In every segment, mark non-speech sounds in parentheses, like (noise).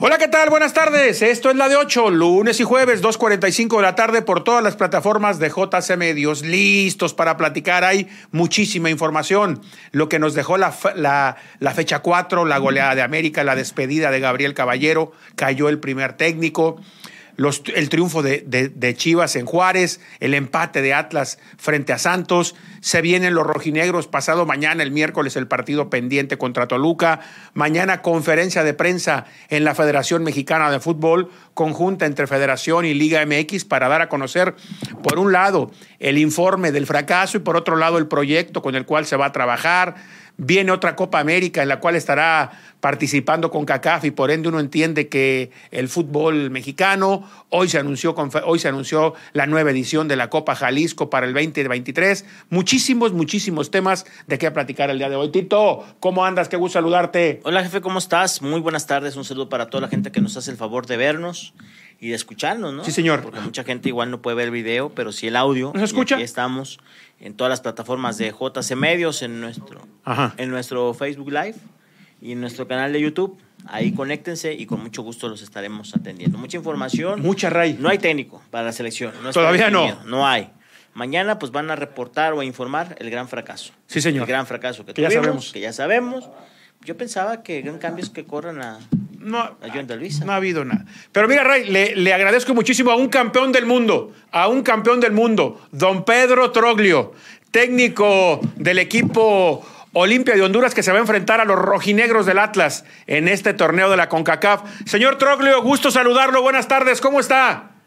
Hola, ¿qué tal? Buenas tardes. Esto es la de 8, lunes y jueves, 2.45 de la tarde por todas las plataformas de JC Medios. Listos para platicar. Hay muchísima información. Lo que nos dejó la, la, la fecha 4, la goleada de América, la despedida de Gabriel Caballero, cayó el primer técnico el triunfo de, Chivas en Juárez, el empate de Atlas frente a Santos, se vienen los rojinegros pasado mañana, el miércoles, el partido pendiente contra Toluca, mañana conferencia de prensa en la Federación Mexicana de Fútbol, conjunta entre Federación y Liga MX para dar a conocer, por un lado, el informe del fracaso y por otro lado, el proyecto con el cual se va a trabajar Viene otra Copa América en la cual estará participando con CACAF y por ende uno entiende que el fútbol mexicano, hoy se anunció, hoy se anunció la nueva edición de la Copa Jalisco para el 2023. Muchísimos, muchísimos temas de qué platicar el día de hoy. Tito, ¿cómo andas? Qué gusto saludarte. Hola jefe, ¿cómo estás? Muy buenas tardes. Un saludo para toda la gente que nos hace el favor de vernos y de escucharnos, ¿no? Sí, señor. Porque mucha gente igual no puede ver el video, pero sí el audio. ¿Nos escucha? aquí estamos en todas las plataformas de JC Medios, en nuestro, en nuestro Facebook Live y en nuestro canal de YouTube. Ahí conéctense y con mucho gusto los estaremos atendiendo. Mucha información. Mucha ray. No hay técnico para la selección. Todavía no. No hay. Mañana pues van a reportar o a informar el gran fracaso. Sí, señor. El gran fracaso que, ya sabemos. Que ya sabemos. Yo pensaba que eran cambios que corran a, no, no ha habido nada. Pero mira, Ray, le, agradezco muchísimo a un campeón del mundo, a un campeón del mundo, don Pedro Troglio, técnico del equipo Olimpia de Honduras que se va a enfrentar a los rojinegros del Atlas en este torneo de la CONCACAF. Señor Troglio, gusto saludarlo. Buenas tardes, ¿cómo está?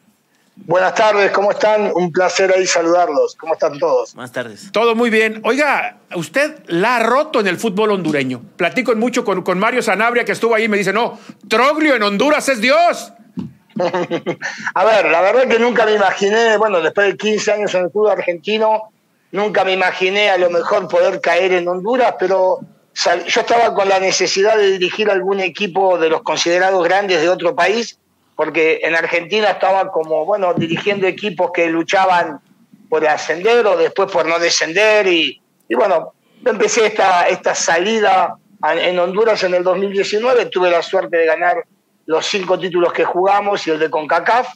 Buenas tardes, ¿cómo están? Un placer ahí saludarlos. ¿Cómo están todos? Buenas tardes. Todo muy bien. Oiga, usted la ha roto en el fútbol hondureño. Platico mucho con, con Mario Sanabria, que estuvo ahí y me dice, no, Troglio en Honduras es Dios. (laughs) a ver, la verdad que nunca me imaginé, bueno, después de 15 años en el fútbol argentino, nunca me imaginé a lo mejor poder caer en Honduras, pero yo estaba con la necesidad de dirigir algún equipo de los considerados grandes de otro país porque en Argentina estaba como, bueno, dirigiendo equipos que luchaban por ascender o después por no descender y, bueno, empecé esta, esta salida en Honduras en el 2019, tuve la suerte de ganar los cinco títulos que jugamos y el de CONCACAF.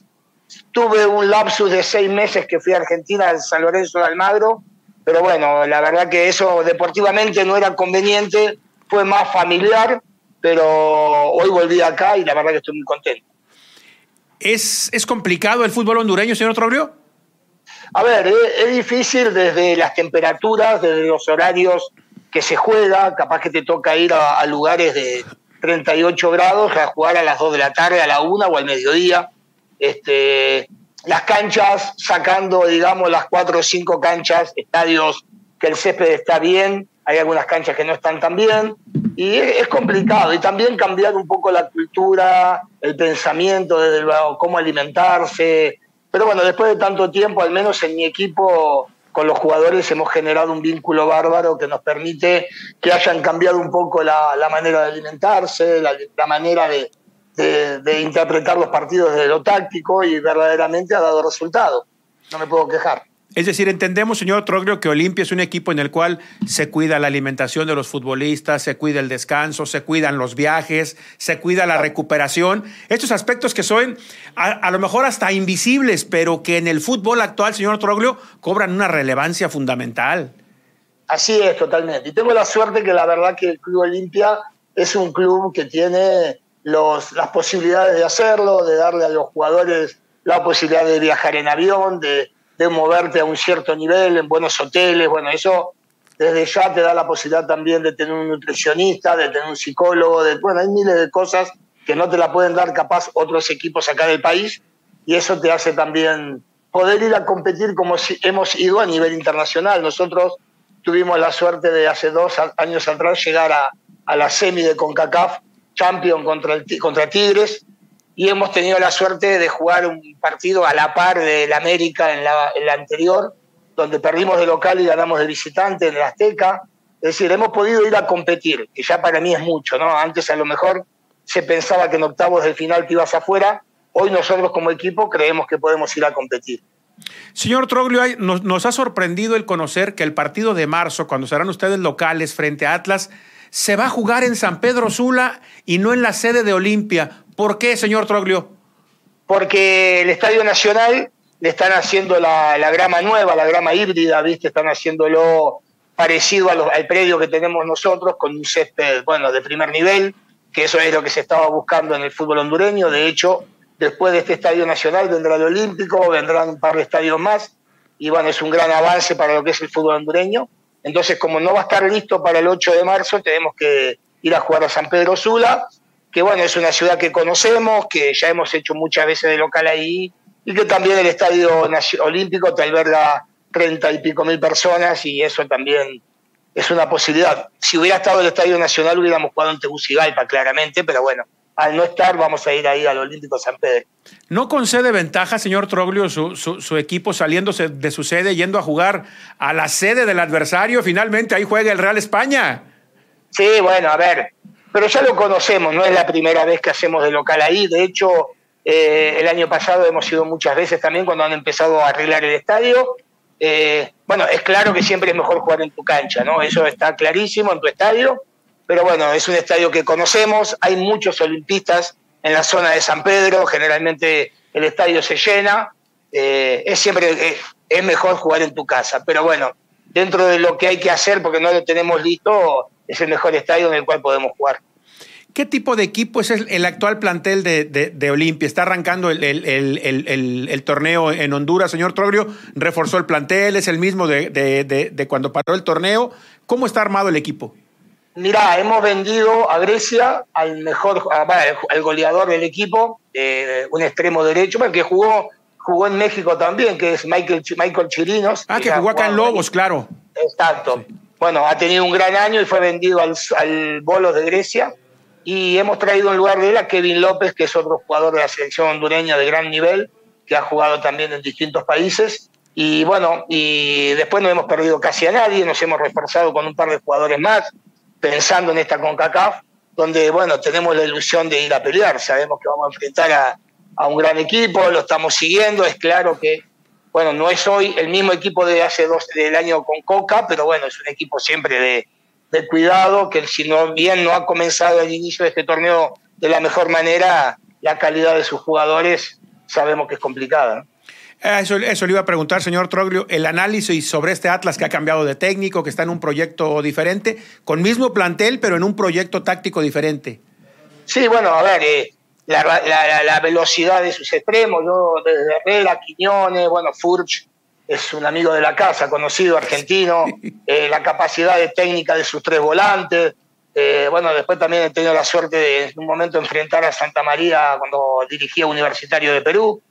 Tuve un lapsus de seis meses que fui a Argentina, al San Lorenzo de Almagro, pero bueno, la verdad que eso deportivamente no era conveniente, fue más familiar, pero hoy volví acá y la verdad que estoy muy contento. ¿Es, complicado el fútbol hondureño, señor Trogrio? A ver, es, difícil desde las temperaturas, desde los horarios que se juega, capaz que te toca ir a, lugares de 38 grados a jugar a las 2 de la tarde, a la 1 o al mediodía. Este, las canchas, sacando, digamos, las 4 o 5 canchas, estadios que el césped está bien, hay algunas canchas que no están tan bien, y es, complicado. Y también cambiar un poco la cultura, el pensamiento de cómo alimentarse. Pero bueno, después de tanto tiempo, al menos en mi equipo, con los jugadores hemos generado un vínculo bárbaro que nos permite que hayan cambiado un poco la, manera de alimentarse, la, manera de, de, interpretar los partidos desde lo táctico y verdaderamente ha dado resultado. No me puedo quejar. Es decir, entendemos, señor Troglio, que Olimpia es un equipo en el cual se cuida la alimentación de los futbolistas, se cuida el descanso, se cuidan los viajes, se cuida la recuperación. Estos aspectos que son a, lo mejor hasta invisibles, pero que en el fútbol actual, señor Troglio, cobran una relevancia fundamental. Así es, totalmente. Y tengo la suerte que la verdad que el Club Olimpia es un club que tiene las posibilidades de hacerlo, de darle a los jugadores la posibilidad de viajar en avión, de de moverte a un cierto nivel en buenos hoteles, bueno, eso desde ya te da la posibilidad también de tener un nutricionista, de tener un psicólogo, de, bueno, hay miles de cosas que no te la pueden dar capaz otros equipos acá del país y eso te hace también poder ir a competir como si hemos ido a nivel internacional. Nosotros tuvimos la suerte de hace dos años atrás llegar a, a la semi de CONCACAF Champion contra, el, contra Tigres y hemos tenido la suerte de jugar un partido a la par del América en la, anterior, donde perdimos de local y ganamos de visitante en el Azteca. Es decir, hemos podido ir a competir, que ya para mí es mucho, ¿no? Antes a lo mejor se pensaba que en octavos del final te ibas afuera, hoy nosotros como equipo creemos que podemos ir a competir. Señor Troglio, nos, nos ha sorprendido el conocer que el partido de marzo, cuando serán ustedes locales frente a Atlas, se va a jugar en San Pedro Sula y no en la sede de Olimpia. ¿Por qué, señor Troglio? Porque el Estadio Nacional le están haciendo la, grama nueva, la grama híbrida, ¿viste? Están haciéndolo parecido al predio que tenemos nosotros, con un césped, bueno, de primer nivel, que eso es lo que se estaba buscando en el fútbol hondureño. De hecho, después de este Estadio Nacional vendrá el Olímpico, vendrán un par de estadios más, y bueno, es un gran avance para lo que es el fútbol hondureño. Entonces, como no va a estar listo para el 8 de marzo, tenemos que ir a jugar a San Pedro Sula, que bueno, es una ciudad que conocemos, que ya hemos hecho muchas veces de local ahí, y que también el Estadio Olímpico te alberga treinta y pico mil personas y eso también es una posibilidad. Si hubiera estado el Estadio Nacional hubiéramos jugado en Tegucigalpa, claramente, pero bueno, al no estar vamos a ir ahí al Olímpico San Pedro. ¿No concede ventaja, señor Troglio, su, su, equipo saliéndose de su sede, yendo a jugar a la sede del adversario? Finalmente ahí juega el Real España. Sí, bueno, a ver, pero ya lo conocemos, no es la primera vez que hacemos de local ahí, de hecho eh, el año pasado hemos ido muchas veces también cuando han empezado a arreglar el estadio. Eh, bueno, es claro que siempre es mejor jugar en tu cancha, ¿no? Eso está clarísimo en tu estadio, pero bueno, es un estadio que conocemos, hay muchos olimpistas en la zona de San Pedro, generalmente el estadio se llena, eh, es siempre es mejor jugar en tu casa, pero bueno, dentro de lo que hay que hacer, porque no lo tenemos listo, es el mejor estadio en el cual podemos jugar. ¿Qué tipo de equipo es el, actual plantel de, Olimpia? Está arrancando el, torneo en Honduras, señor Trogrio. Reforzó el plantel, es el mismo de, cuando paró el torneo. ¿Cómo está armado el equipo? Mira, hemos vendido a Grecia al mejor, al goleador del equipo, eh, un extremo derecho, que jugó, jugó en México también, que es Michael, Michael Chirinos. Ah, que jugó acá en Lobos, claro. Exacto. Bueno, ha tenido un gran año y fue vendido al, Bolos de Grecia y hemos traído en lugar de él a Kevin López, que es otro jugador de la selección hondureña de gran nivel, que ha jugado también en distintos países. Y bueno, y después no hemos perdido casi a nadie, nos hemos reforzado con un par de jugadores más, pensando en esta CONCACAF, donde bueno, tenemos la ilusión de ir a pelear, sabemos que vamos a enfrentar a, a un gran equipo, lo estamos siguiendo, es claro que bueno, no es hoy el mismo equipo de hace dos del año con Coca, pero bueno, es un equipo siempre de, de cuidado, que si no bien no ha comenzado el inicio de este torneo de la mejor manera, la calidad de sus jugadores sabemos que es complicada. Ah, eso, eso, le iba a preguntar, señor Troglio, el análisis sobre este Atlas que ha cambiado de técnico, que está en un proyecto diferente, con mismo plantel, pero en un proyecto táctico diferente. Sí, bueno, a ver, eh, la, la, velocidad de sus extremos, yo desde Herrera, Quiñones, bueno, Furch, es un amigo de la casa, conocido argentino, (laughs) eh, la capacidad de técnica de sus tres volantes. Eh, bueno, después también he tenido la suerte de en un momento enfrentar a Santa María cuando dirigía Universitario de Perú.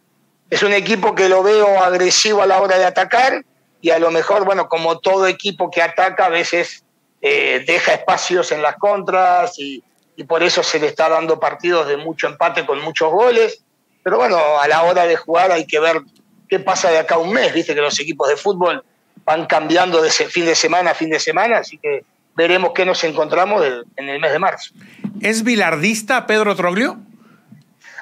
Es un equipo que lo veo agresivo a la hora de atacar y a lo mejor, bueno, como todo equipo que ataca, a veces eh, deja espacios en las contras y, y por eso se le está dando partidos de mucho empate con muchos goles. Pero bueno, a la hora de jugar hay que ver qué pasa de acá a un mes, viste que los equipos de fútbol van cambiando de fin de semana a fin de semana, así que veremos qué nos encontramos en el mes de marzo. ¿Es bilardista Pedro Troglio?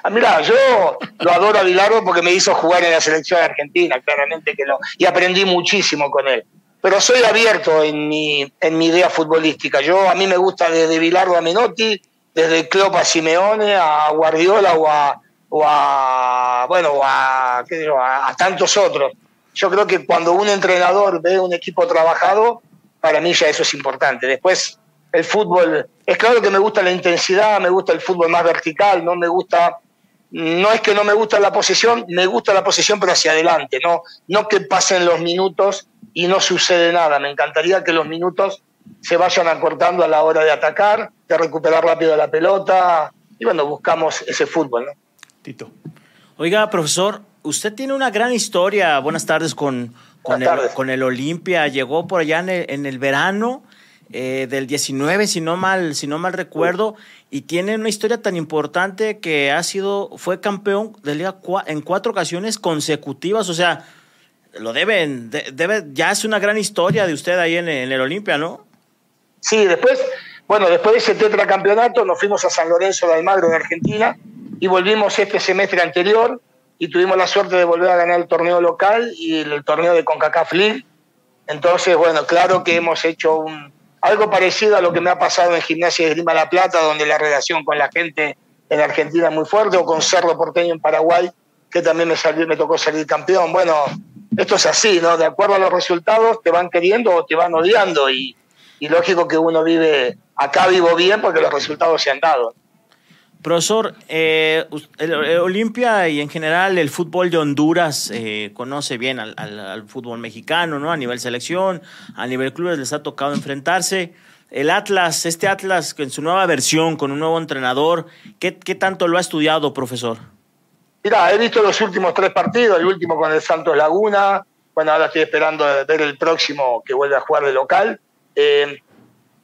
Ah, mira, yo lo adoro a Bilardo porque me hizo jugar en la selección argentina, claramente que lo, y aprendí muchísimo con él. Pero soy abierto en mi, en mi idea futbolística. Yo a mí me gusta desde Bilardo a Menotti, desde Klopp a Simeone, a Guardiola o a, o a, bueno, a, a, tantos otros. Yo creo que cuando un entrenador ve un equipo trabajado, para mí ya eso es importante. Después, el fútbol, es claro que me gusta la intensidad, me gusta el fútbol más vertical, no me gusta, no es que no me gusta la posición, me gusta la posición pero hacia adelante, no, no que pasen los minutos y no sucede nada. Me encantaría que los minutos se vayan acortando a la hora de atacar, de recuperar rápido la pelota, y bueno, buscamos ese fútbol, ¿no? Tito. Oiga, profesor, usted tiene una gran historia. Buenas tardes con, con, el, con el Olimpia. Llegó por allá en el, verano eh, del 19, si no mal, si no mal recuerdo, y tiene una historia tan importante que ha sido, fue campeón de liga en cuatro ocasiones consecutivas. O sea, lo deben, debe, ya es una gran historia de usted ahí en, en el Olimpia, ¿no? Sí, después, bueno, después de ese tetracampeonato nos fuimos a San Lorenzo de Almagro de Argentina y volvimos este semestre anterior y tuvimos la suerte de volver a ganar el torneo local y el, torneo de CONCACAF League. Entonces, bueno, claro que hemos hecho un, algo parecido a lo que me ha pasado en Gimnasia de Lima La Plata, donde la relación con la gente en Argentina muy fuerte, o con Cerro Porteño en Paraguay, que también me, salió, me tocó salir campeón. Bueno, esto es así, ¿no? De acuerdo a los resultados, te van queriendo o te van odiando, y, y lógico que uno vive, acá vivo bien porque los resultados se han dado. Profesor, eh, Olimpia y en general el fútbol de Honduras eh, conoce bien al, fútbol mexicano, ¿no? A nivel selección, a nivel clubes les ha tocado enfrentarse. El Atlas, este Atlas en su nueva versión, con un nuevo entrenador, ¿qué, qué tanto lo ha estudiado, profesor? Mira, he visto los últimos tres partidos, el último con el Santos Laguna, bueno, ahora estoy esperando ver el próximo que vuelve a jugar de local. Eh,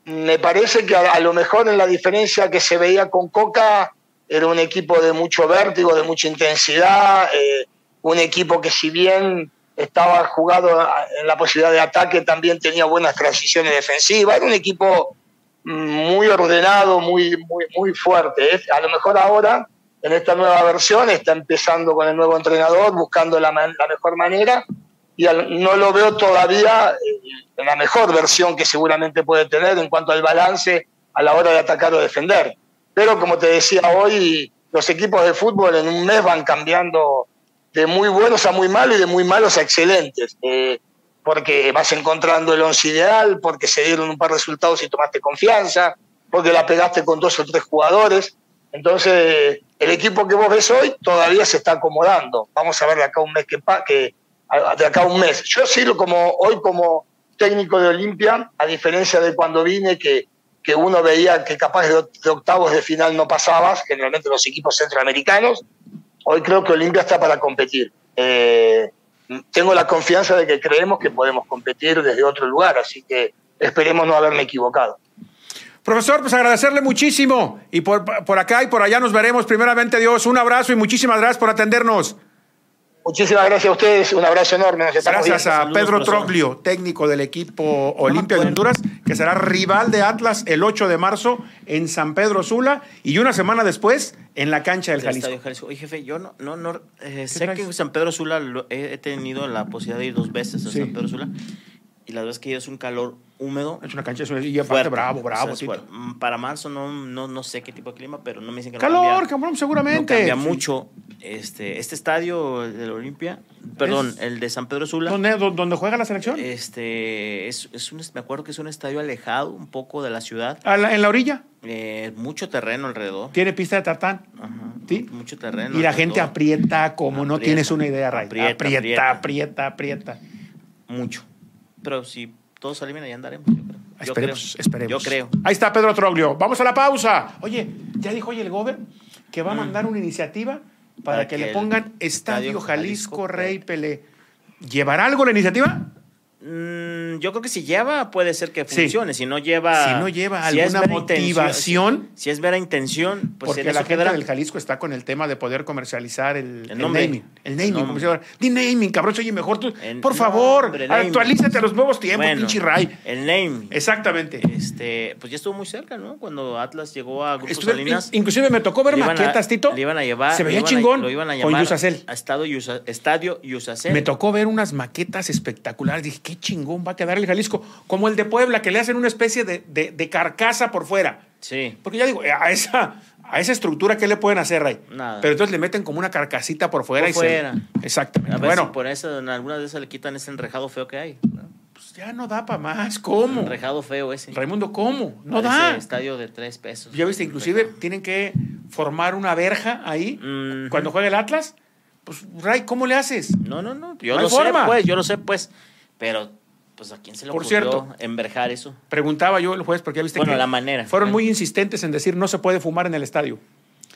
me parece que a, lo mejor en la diferencia que se veía con Coca era un equipo de mucho vértigo, de mucha intensidad, eh, un equipo que si bien estaba jugado en la posibilidad de ataque, también tenía buenas transiciones defensivas, era un equipo muy ordenado, muy, muy, muy fuerte. A lo mejor ahora, en esta nueva versión, está empezando con el nuevo entrenador, buscando la, la mejor manera, y no lo veo todavía en la mejor versión que seguramente puede tener en cuanto al balance a la hora de atacar o defender. Pero como te decía hoy, los equipos de fútbol en un mes van cambiando de muy buenos a muy malos y de muy malos a excelentes. Eh, porque vas encontrando el once ideal, porque se dieron un par de resultados y tomaste confianza, porque la pegaste con dos o tres jugadores. Entonces, el equipo que vos ves hoy todavía se está acomodando. Vamos a ver de acá un mes que, que de acá un mes. Yo sí, como hoy como técnico de Olimpia, a diferencia de cuando vine, que, que uno veía que capaz de, octavos de final no pasabas, generalmente los equipos centroamericanos, hoy creo que Olimpia está para competir. Eh, tengo la confianza de que creemos que podemos competir desde otro lugar, así que esperemos no haberme equivocado. Profesor, pues agradecerle muchísimo. Y por, por acá y por allá nos veremos. Primeramente, Dios, un abrazo y muchísimas gracias por atendernos. Muchísimas gracias a ustedes, un abrazo enorme. gracias a Pedro Troglio, técnico del equipo Olimpia de Honduras, que será rival de Atlas el 8 de marzo en San Pedro Sula y una semana después en la cancha del Jalisco. Oye, jefe, yo no, no, no eh, sé que en San Pedro Sula he, tenido la posibilidad de ir dos veces a San Pedro Sula y la verdad es que es un calor húmedo. Es una cancha y fuerte, bravo, bravo. Para marzo no, no, no, sé qué tipo de clima, pero no me dicen que Calor, cabrón, seguramente. cambia mucho. Este, este estadio del Olimpia, perdón, el de San Pedro Sula. ¿Dónde, ¿Dónde juega la selección? Este, es, es un, me acuerdo que es un estadio alejado un poco de la ciudad. ¿En la orilla? Eh, mucho terreno alrededor. ¿Tiene pista de tartán? Ajá. ¿Sí? Mucho terreno. Y la gente aprieta como no tienes una idea, Ray. Aprieta, aprieta, aprieta, aprieta. Mucho. Pero si todo sale bien, ahí andaremos, yo creo. esperemos, esperemos. Yo creo. Ahí está Pedro Troglio. Vamos a la pausa. Oye, ya dijo hoy el Gober que va a mm. mandar una iniciativa para, que, le pongan Estadio Jalisco, Rey Pelé. ¿Llevará algo la iniciativa? Mm, yo creo que si lleva, puede ser que funcione. Si no lleva. Si no lleva alguna motivación. Si, es vera intención, pues Porque la gente del Jalisco está con el tema de poder comercializar el, el, naming. El naming, como se llama. Di naming, cabrón, oye mejor tú. por favor, actualízate a los nuevos tiempos, pinche Ray. El naming. Exactamente. Este, pues ya estuvo muy cerca, ¿no? Cuando Atlas llegó a Grupo Salinas. Inclusive me tocó ver maquetas, Tito. Le iban a llevar. Se veía chingón. lo iban a llamar. Con Yusacel. A Estadio Yusacel. Me tocó ver unas maquetas espectaculares. Dije, qué chingón va a quedar el Jalisco. Como el de Puebla, que le hacen una especie de, carcasa por fuera. Sí. Porque ya digo, a esa, a esa estructura, ¿qué le pueden hacer, Rey? Nada. Pero entonces le meten como una carcasita por fuera por y fuera. Exactamente. A ver bueno. por eso en algunas de esas le quitan ese enrejado feo que hay. Pues ya no da para más. ¿Cómo? Enrejado feo ese. Raimundo, ¿cómo? No da. estadio de tres pesos. Ya viste, inclusive tienen que formar una verja ahí cuando juega el Atlas. Pues, Ray, ¿cómo le haces? No, no, no. Yo lo sé, pues. Yo lo sé, pues. Pero pues a quién se le Por cierto, enverjar eso. Preguntaba yo el juez porque ya viste bueno, la manera. Fueron muy insistentes en decir no se puede fumar en el estadio.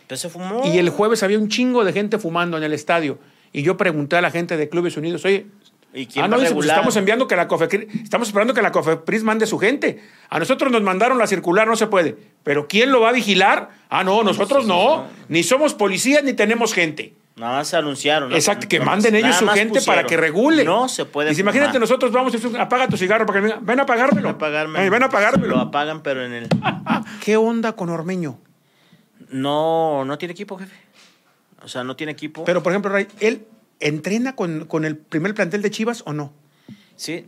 Pero se fumó. Y el jueves había un chingo de gente fumando en el estadio. Y yo pregunté a la gente de Clubes Unidos, oye, ¿Y quién ah, no, dice, pues estamos enviando que la estamos esperando que la COFEPRIS mande su gente. A nosotros nos mandaron la circular, no se puede. Pero ¿quién lo va a vigilar? Ah, no, nosotros no. Ni somos policías ni tenemos gente. Nada más se anunciaron. Exacto, que manden ellos su gente para que regule. No se puede. Y si imagínate, nosotros vamos, apaga tu cigarro para que ven a apagármelo. Ven a ven a apagármelo. Lo apagan, pero en el. (laughs) ¿Qué onda con Ormeño? No, no tiene equipo, jefe. O sea, no tiene equipo. Pero, por ejemplo, Ray, ¿él entrena con, con el primer plantel de Chivas o no? Sí,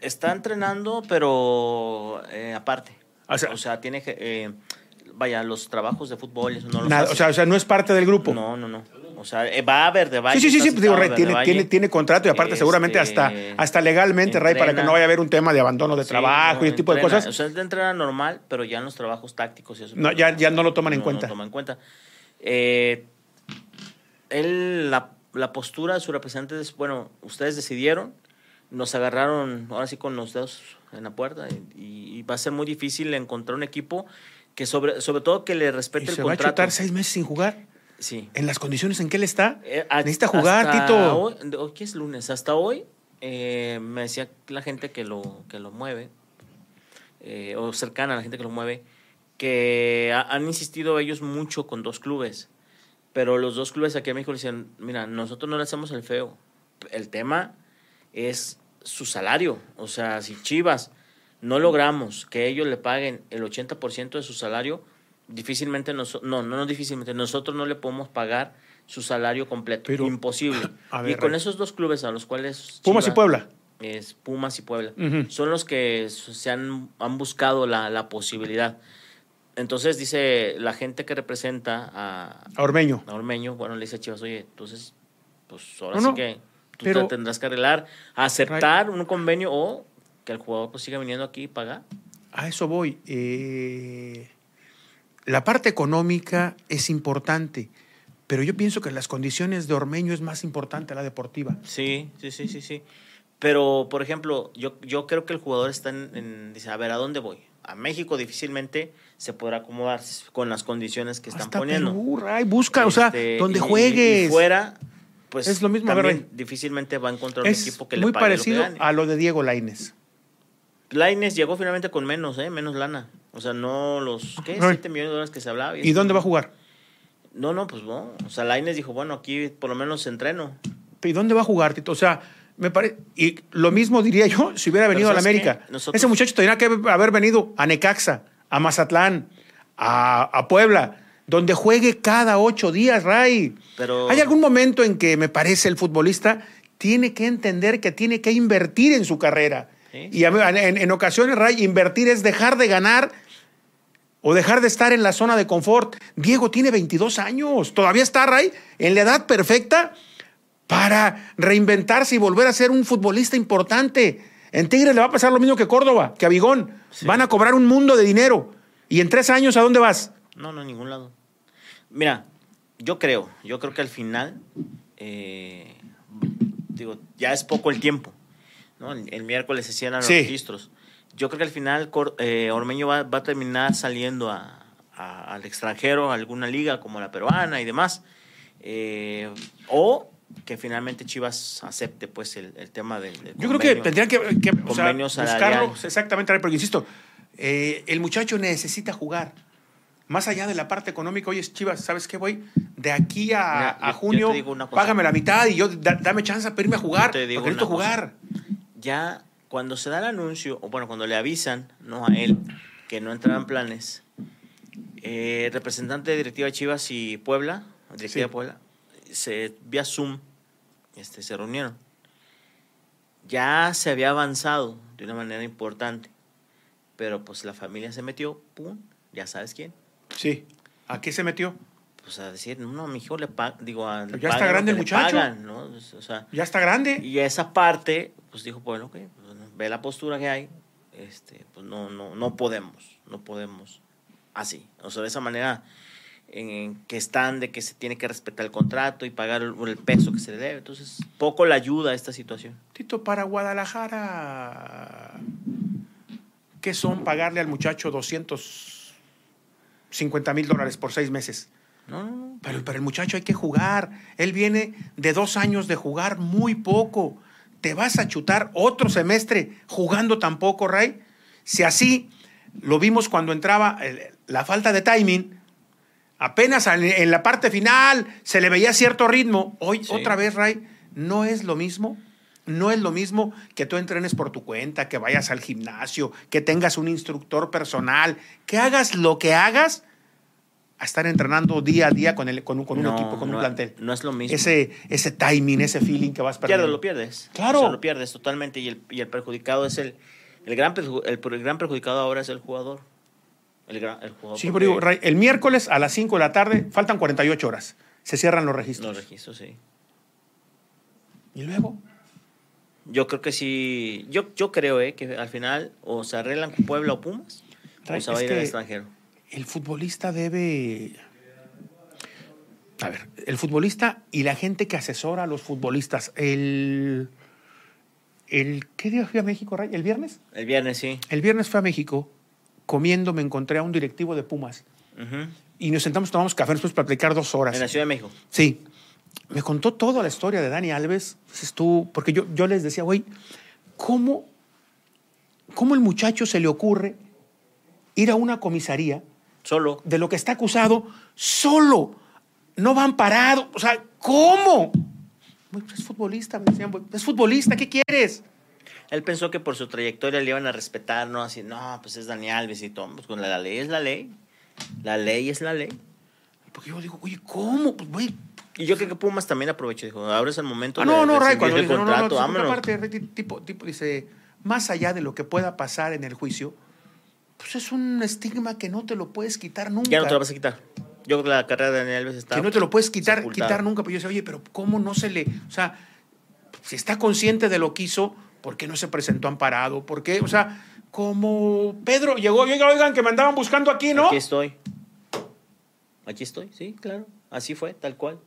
está entrenando, pero eh, aparte. O sea, tiene que. Eh, vaya, los trabajos de fútbol, eso no o, sea, o sea, no es parte del grupo. No, no, no. O sea, eh, va a haber de Valle. Sí, sí, sí, digo, tiene, tiene, tiene, contrato y aparte seguramente hasta, este, hasta legalmente, Ray, para que no vaya a haber un tema de abandono de trabajo y ese tipo de cosas. O sea, es de entrena normal, pero ya en los trabajos tácticos y eso. No, ya, ya no lo toman en cuenta. No lo toman en cuenta. Eh, él, la, la postura de su representante es, bueno, ustedes decidieron, nos agarraron ahora sí con los dedos en la puerta y, va a ser muy difícil encontrar un equipo que sobre, sobre todo que le respete el se contrato. va a chutar seis meses sin jugar? Sí. ¿En las condiciones en que él está? Eh, Necesita jugar, Tito. Hoy, ¿Qué es lunes? Hasta hoy eh, me decía la gente que lo, que lo mueve, eh, o cercana a la gente que lo mueve, que han insistido ellos mucho con dos clubes. Pero los dos clubes aquí en México le dicen, mira, nosotros no le hacemos el feo. El tema es su salario. O sea, si Chivas no logramos que ellos le paguen el 80% de su salario, difícilmente, no, no, no difícilmente, nosotros no le podemos pagar su salario completo. Imposible. (laughs) y con esos dos clubes a los cuales... Pumas y Puebla. Es Pumas y Puebla. Son los que se han, han buscado la, la, posibilidad. Entonces dice la gente que representa a, a Ormeño. A Ormeño, bueno, le dice a Chivas, oye, entonces, pues ahora sí que tú te tendrás que arreglar, aceptar un convenio o que el jugador pues siga viniendo aquí y pagar. A eso voy. Eh la parte económica es importante, pero yo pienso que las condiciones de Ormeño es más importante la deportiva. Sí, sí, sí, sí, sí. Pero, por ejemplo, yo, yo creo que el jugador está en, dice, a ver, ¿a dónde voy? A México difícilmente se podrá acomodar con las condiciones que están Hasta poniendo. Perú, busca, o sea, este, donde juegues. Y, fuera, pues es lo mismo, también difícilmente va a encontrar un equipo que le pague muy parecido a lo de Diego Laines. Laines llegó finalmente con menos, ¿eh? Menos lana. O sea, no los, ¿qué? 7 millones de dólares que se hablaba. ¿Y, dónde va a jugar? No, no, pues no. O sea, Laines dijo, bueno, aquí por lo menos entreno. ¿Y dónde va a jugar, Tito? O sea, me parece. Y lo mismo diría yo si hubiera venido a la América. Ese muchacho tendría que haber venido a Necaxa, a Mazatlán, a, Puebla, donde juegue cada ocho días, Ray. Pero... Hay algún momento en que me parece el futbolista tiene que entender que tiene que invertir en su carrera y en, ocasiones, Ray, invertir es dejar de ganar o dejar de estar en la zona de confort. Diego tiene 22 años, todavía está, Ray, en la edad perfecta para reinventarse y volver a ser un futbolista importante. En Tigres le va a pasar lo mismo que Córdoba, que a Vigón. Van a cobrar un mundo de dinero. ¿Y en tres años a dónde vas? No, no, a ningún lado. Mira, yo creo, yo creo que al final, eh, digo, ya es poco el tiempo. El, miércoles se cierran los registros. Yo creo que al final eh, Ormeño va, a terminar saliendo al extranjero, a alguna liga como la peruana y demás. Eh, o que finalmente Chivas acepte pues el, tema del, Yo creo que tendrían que, buscarlo exactamente, porque insisto, eh, el muchacho necesita jugar. Más allá de la parte económica, oye, Chivas, ¿sabes qué voy? De aquí a, junio, págame la mitad y yo dame chance para irme a jugar. Porque necesito jugar ya cuando se da el anuncio, o bueno, cuando le avisan ¿no? a él que no entraban planes, eh, representante de directiva Chivas y Puebla, directiva Puebla, se, vía Zoom este, se reunieron. Ya se había avanzado de una manera importante, pero pues la familia se metió, pum, ya sabes quién. Sí. ¿A qué se metió? Pues a decir, no, mi hijo le paga, digo, ya está grande el muchacho. o sea, ya está grande. Y esa parte, pues dijo, pues, ok, pues, ve la postura que hay, este, pues no, no, no podemos, no podemos así. O sea, de esa manera en que están de que se tiene que respetar el contrato y pagar el, peso que se le debe. Entonces, poco le ayuda a esta situación. Tito, para Guadalajara, ¿qué son pagarle al muchacho 250 mil dólares por seis meses? No, pero para el muchacho hay que jugar. Él viene de dos años de jugar muy poco te vas a chutar otro semestre jugando tan poco, Ray. Si así lo vimos cuando entraba la falta de timing, apenas en la parte final se le veía cierto ritmo. Hoy, otra vez, Ray, no es lo mismo. No es lo mismo que tú entrenes por tu cuenta, que vayas al gimnasio, que tengas un instructor personal, que hagas lo que hagas a estar entrenando día a día con, el, con, un, con un equipo, con un plantel. No es lo mismo. Ese, ese timing, ese feeling que vas perdiendo. Pierdes, lo pierdes. Claro. lo pierdes totalmente y el, y el perjudicado es el, el gran, el, gran perjudicado ahora es el jugador. El, el, sí, pero el miércoles a las 5 de la tarde faltan 48 horas. Se cierran los registros. Los registros, sí. ¿Y luego? Yo creo que sí. Yo, yo creo eh, que al final o se arreglan Puebla o Pumas o se va a ir al extranjero. El futbolista debe. A ver, el futbolista y la gente que asesora a los futbolistas. El. el ¿Qué día fui a México, Ray? ¿El viernes? El viernes, sí. El viernes fui a México. Comiendo me encontré a un directivo de Pumas. Y nos sentamos, tomamos café, después para platicar dos horas. En la Ciudad de México. Sí me contó toda la historia de Dani Alves. Dices tú, porque yo, yo les decía, güey, ¿cómo, ¿cómo el muchacho se le ocurre ir a una comisaría? Solo. De lo que está acusado, solo. No van parados. O sea, ¿cómo? Pues es futbolista, me decían, es futbolista, ¿qué quieres? Él pensó que por su trayectoria le iban a respetar, ¿no? Así, no, pues es Dani Alves y todo. Pues con la ley es la ley. La ley es la ley. Porque yo digo, oye, ¿cómo? Pues, güey, y yo creo que Pumas también aprovechó, dijo, ahora es el momento ah, no, no, Ray, cuando el contrato, no, no, tipo, tipo dice, más allá de lo que pueda pasar en el juicio, pues es un estigma que no te lo puedes quitar nunca. Ya no te lo vas a quitar. Yo creo que la carrera de Daniel Alves está Que no te lo puedes quitar, quitar nunca, pero yo decía, oye, pero ¿cómo no se le, o sea, si está consciente de lo que hizo, ¿por qué no se presentó amparado? ¿Por qué? O sea, como Pedro llegó, oigan, que me andaban buscando aquí, ¿no? Aquí estoy. Aquí estoy, sí, claro. Así fue, tal cual.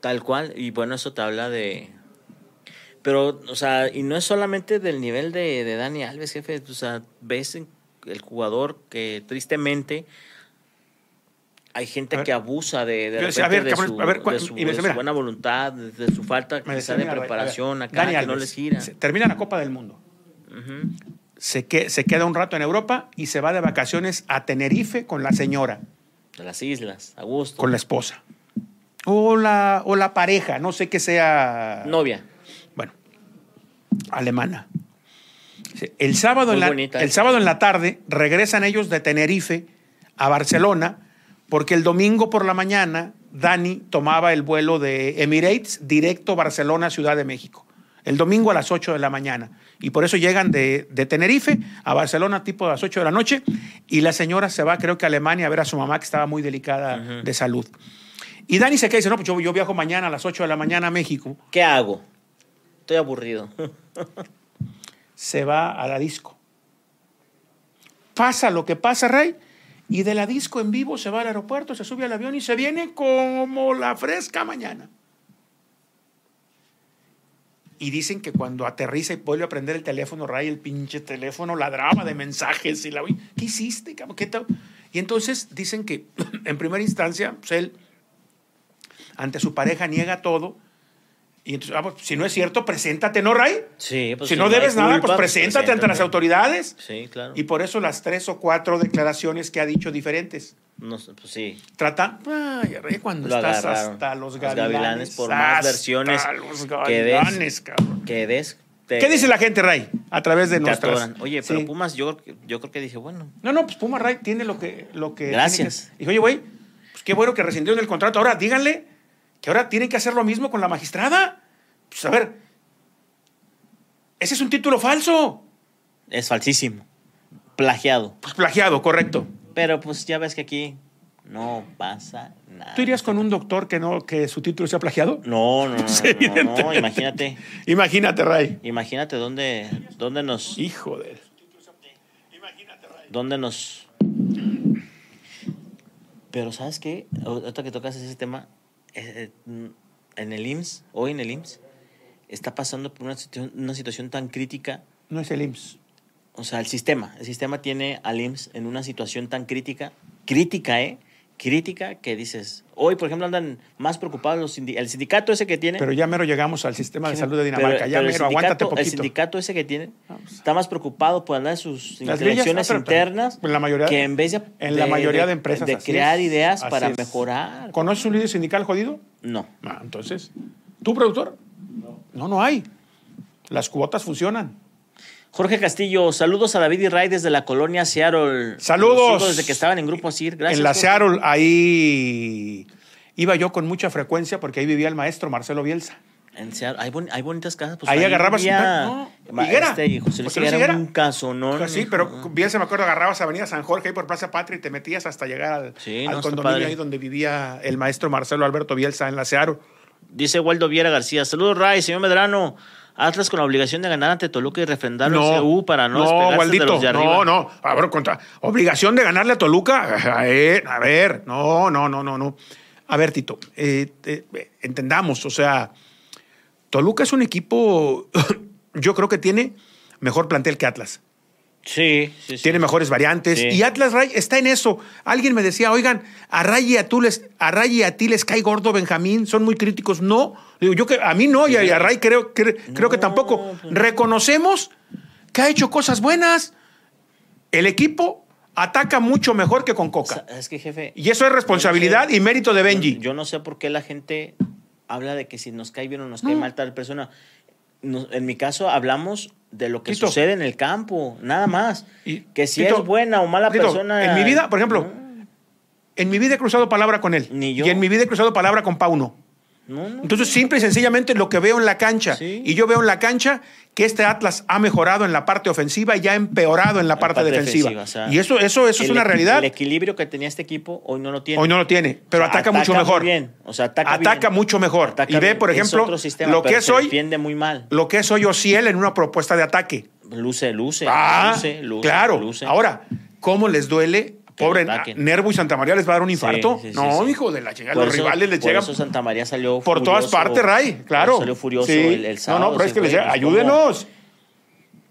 Tal cual. Y bueno, eso te habla de. Pero, o sea, y no es solamente del nivel de, de Dani Alves, jefe. O sea, ves el jugador que tristemente hay gente que abusa de, de, su, buena voluntad, de, su falta de preparación acá, que no les gira. Termina la Copa del Mundo. se, que, se queda un rato en Europa y se va de vacaciones a Tenerife con la señora. De las islas, a gusto. Con la esposa. O la, o la pareja, no sé qué sea. Novia. Bueno, alemana. El sábado, en la, el sábado en la tarde regresan ellos de Tenerife a Barcelona porque el domingo por la mañana Dani tomaba el vuelo de Emirates directo Barcelona, Ciudad de México. El domingo a las 8 de la mañana. Y por eso llegan de, Tenerife a Barcelona tipo a las 8 de la noche y la señora se va creo que a Alemania a ver a su mamá que estaba muy delicada de salud. Y Dani se queda y dice, no, pues yo, yo viajo mañana a las 8 de la mañana a México. ¿Qué hago? Estoy aburrido. (laughs) se va a la disco. Pasa lo que pasa, Rey, y de la disco en vivo se va al aeropuerto, se sube al avión y se viene como la fresca mañana. Y dicen que cuando aterriza y vuelve a prender el teléfono, Ray, el pinche teléfono ladraba de mensajes. Y la, ¿Qué hiciste? ¿Qué Y entonces dicen que (clears throat) en primera instancia, pues él, ante su pareja, niega todo. Y entonces, ah, pues, si no es cierto, preséntate, ¿no, Ray? Sí, pues Si no, debes nada, pues, pues preséntate, ante las autoridades. Sí, claro. Y por eso las tres o cuatro declaraciones que ha dicho diferentes. No, pues sí. Trata, ay, cuando estás hasta los gavilanes. por más versiones los gavilanes, que des. Que des ¿Qué dice la gente, Ray? A través de nuestras... Oye, pero Pumas, yo, yo creo que dije, bueno. No, no, pues Pumas, Ray, tiene lo que... Lo que Gracias. Dijo, oye, güey, pues qué bueno que rescindieron el contrato. Ahora, díganle que ahora tienen que hacer lo mismo con la magistrada. Pues a ver, ese es un título falso. Es falsísimo. Plagiado. Pues plagiado, correcto. Pero pues ya ves que aquí no pasa nada. ¿Tú irías con un doctor que no que su título sea plagiado? No, no, (laughs) no, no, imagínate. imagínate, Ray. Imagínate dónde, dónde nos. Hijo de. Imagínate, Ray. Dónde nos. Pero ¿sabes qué? Ahorita que tocas ese tema, en el IMSS, hoy en el IMSS, está pasando por una situación, una situación tan crítica. No es el IMSS o sea, el sistema, el sistema tiene al IMSS en una situación tan crítica, crítica, ¿eh? Crítica que dices, hoy por ejemplo andan más preocupados los el sindicato ese que tiene. Pero ya mero llegamos al sistema de salud de Dinamarca, ya mero, aguántate poquito. El sindicato ese que tiene está más preocupado por andar en sus elecciones internas en la mayoría, que en vez de, en la mayoría de, empresas de crear ideas para mejorar. ¿Conoces un líder sindical jodido? No. Ah, entonces, ¿tú productor? No. No, no hay. Las cuotas funcionan. Jorge Castillo, saludos a David y Ray desde la colonia Seattle. Saludos. Desde que estaban en Grupo ASIR. Gracias. En la Seattle, ahí iba yo con mucha frecuencia porque ahí vivía el maestro Marcelo Bielsa. hay, hay, bonitas casas. Pues ahí, agarrabas. no, Higuera. Este, José Luis Higuera un caso, ¿no? Pues sí, pero bien se me acuerdo, agarrabas Avenida San Jorge ahí por Plaza Patria y te metías hasta llegar al, al condominio ahí donde vivía el maestro Marcelo Alberto Bielsa en la Searo. Dice Waldo Viera García. Saludos, Ray, señor Medrano. Atlas con la obligación de ganar ante Toluca y refrendar no, CU para no, no de los de arriba. No, no, a ver, contra, obligación de ganarle a Toluca. A ver, a ver, no, no, no, no, no. A ver, Tito, eh, eh, entendamos, o sea, Toluca es un equipo, (laughs) yo creo que tiene mejor plantel que Atlas. Sí, sí, Tiene mejores variantes. Y Atlas Ray está en eso. Alguien me decía, oigan, a Ray y a, tú les, a, Ray y a ti les cae gordo Benjamín, son muy críticos. No, digo yo que a mí no, y a, Ray creo, creo que tampoco. Pues Reconocemos que ha hecho cosas buenas. El equipo ataca mucho mejor que con Coca. Es que, jefe. Y eso es responsabilidad y mérito de Benji. Yo no sé por qué la gente habla de que si nos cae bien o nos cae mal tal persona. en mi caso, hablamos de lo que sucede en el campo, nada más. que si es buena o mala persona. En mi vida, por ejemplo, en mi vida he cruzado palabra con él. Ni yo. Y en mi vida he cruzado palabra con Pauno. Entonces, simple y sencillamente lo que veo en la cancha. Y yo veo en la cancha que este Atlas ha mejorado en la parte ofensiva y ha empeorado en la, parte, defensiva. y eso, eso, eso es una realidad. El equilibrio que tenía este equipo hoy no lo tiene. Hoy no lo tiene, pero ataca, mucho mejor. Bien. O sea, ataca, ataca mucho mejor. y ve, por ejemplo, lo que es hoy. Defiende muy mal. Lo que es hoy Ociel en una propuesta de ataque. Luce, luce. Ah, luce, luce claro. Ahora, ¿cómo les duele Pobre Nervo y Santa María les va a dar un infarto. no, hijo de la chingada. Los rivales les llegan. Por eso Santa María salió Por todas partes, Ray, claro. Salió furioso el, sábado. No, no, pero es que les llega. Ayúdenos.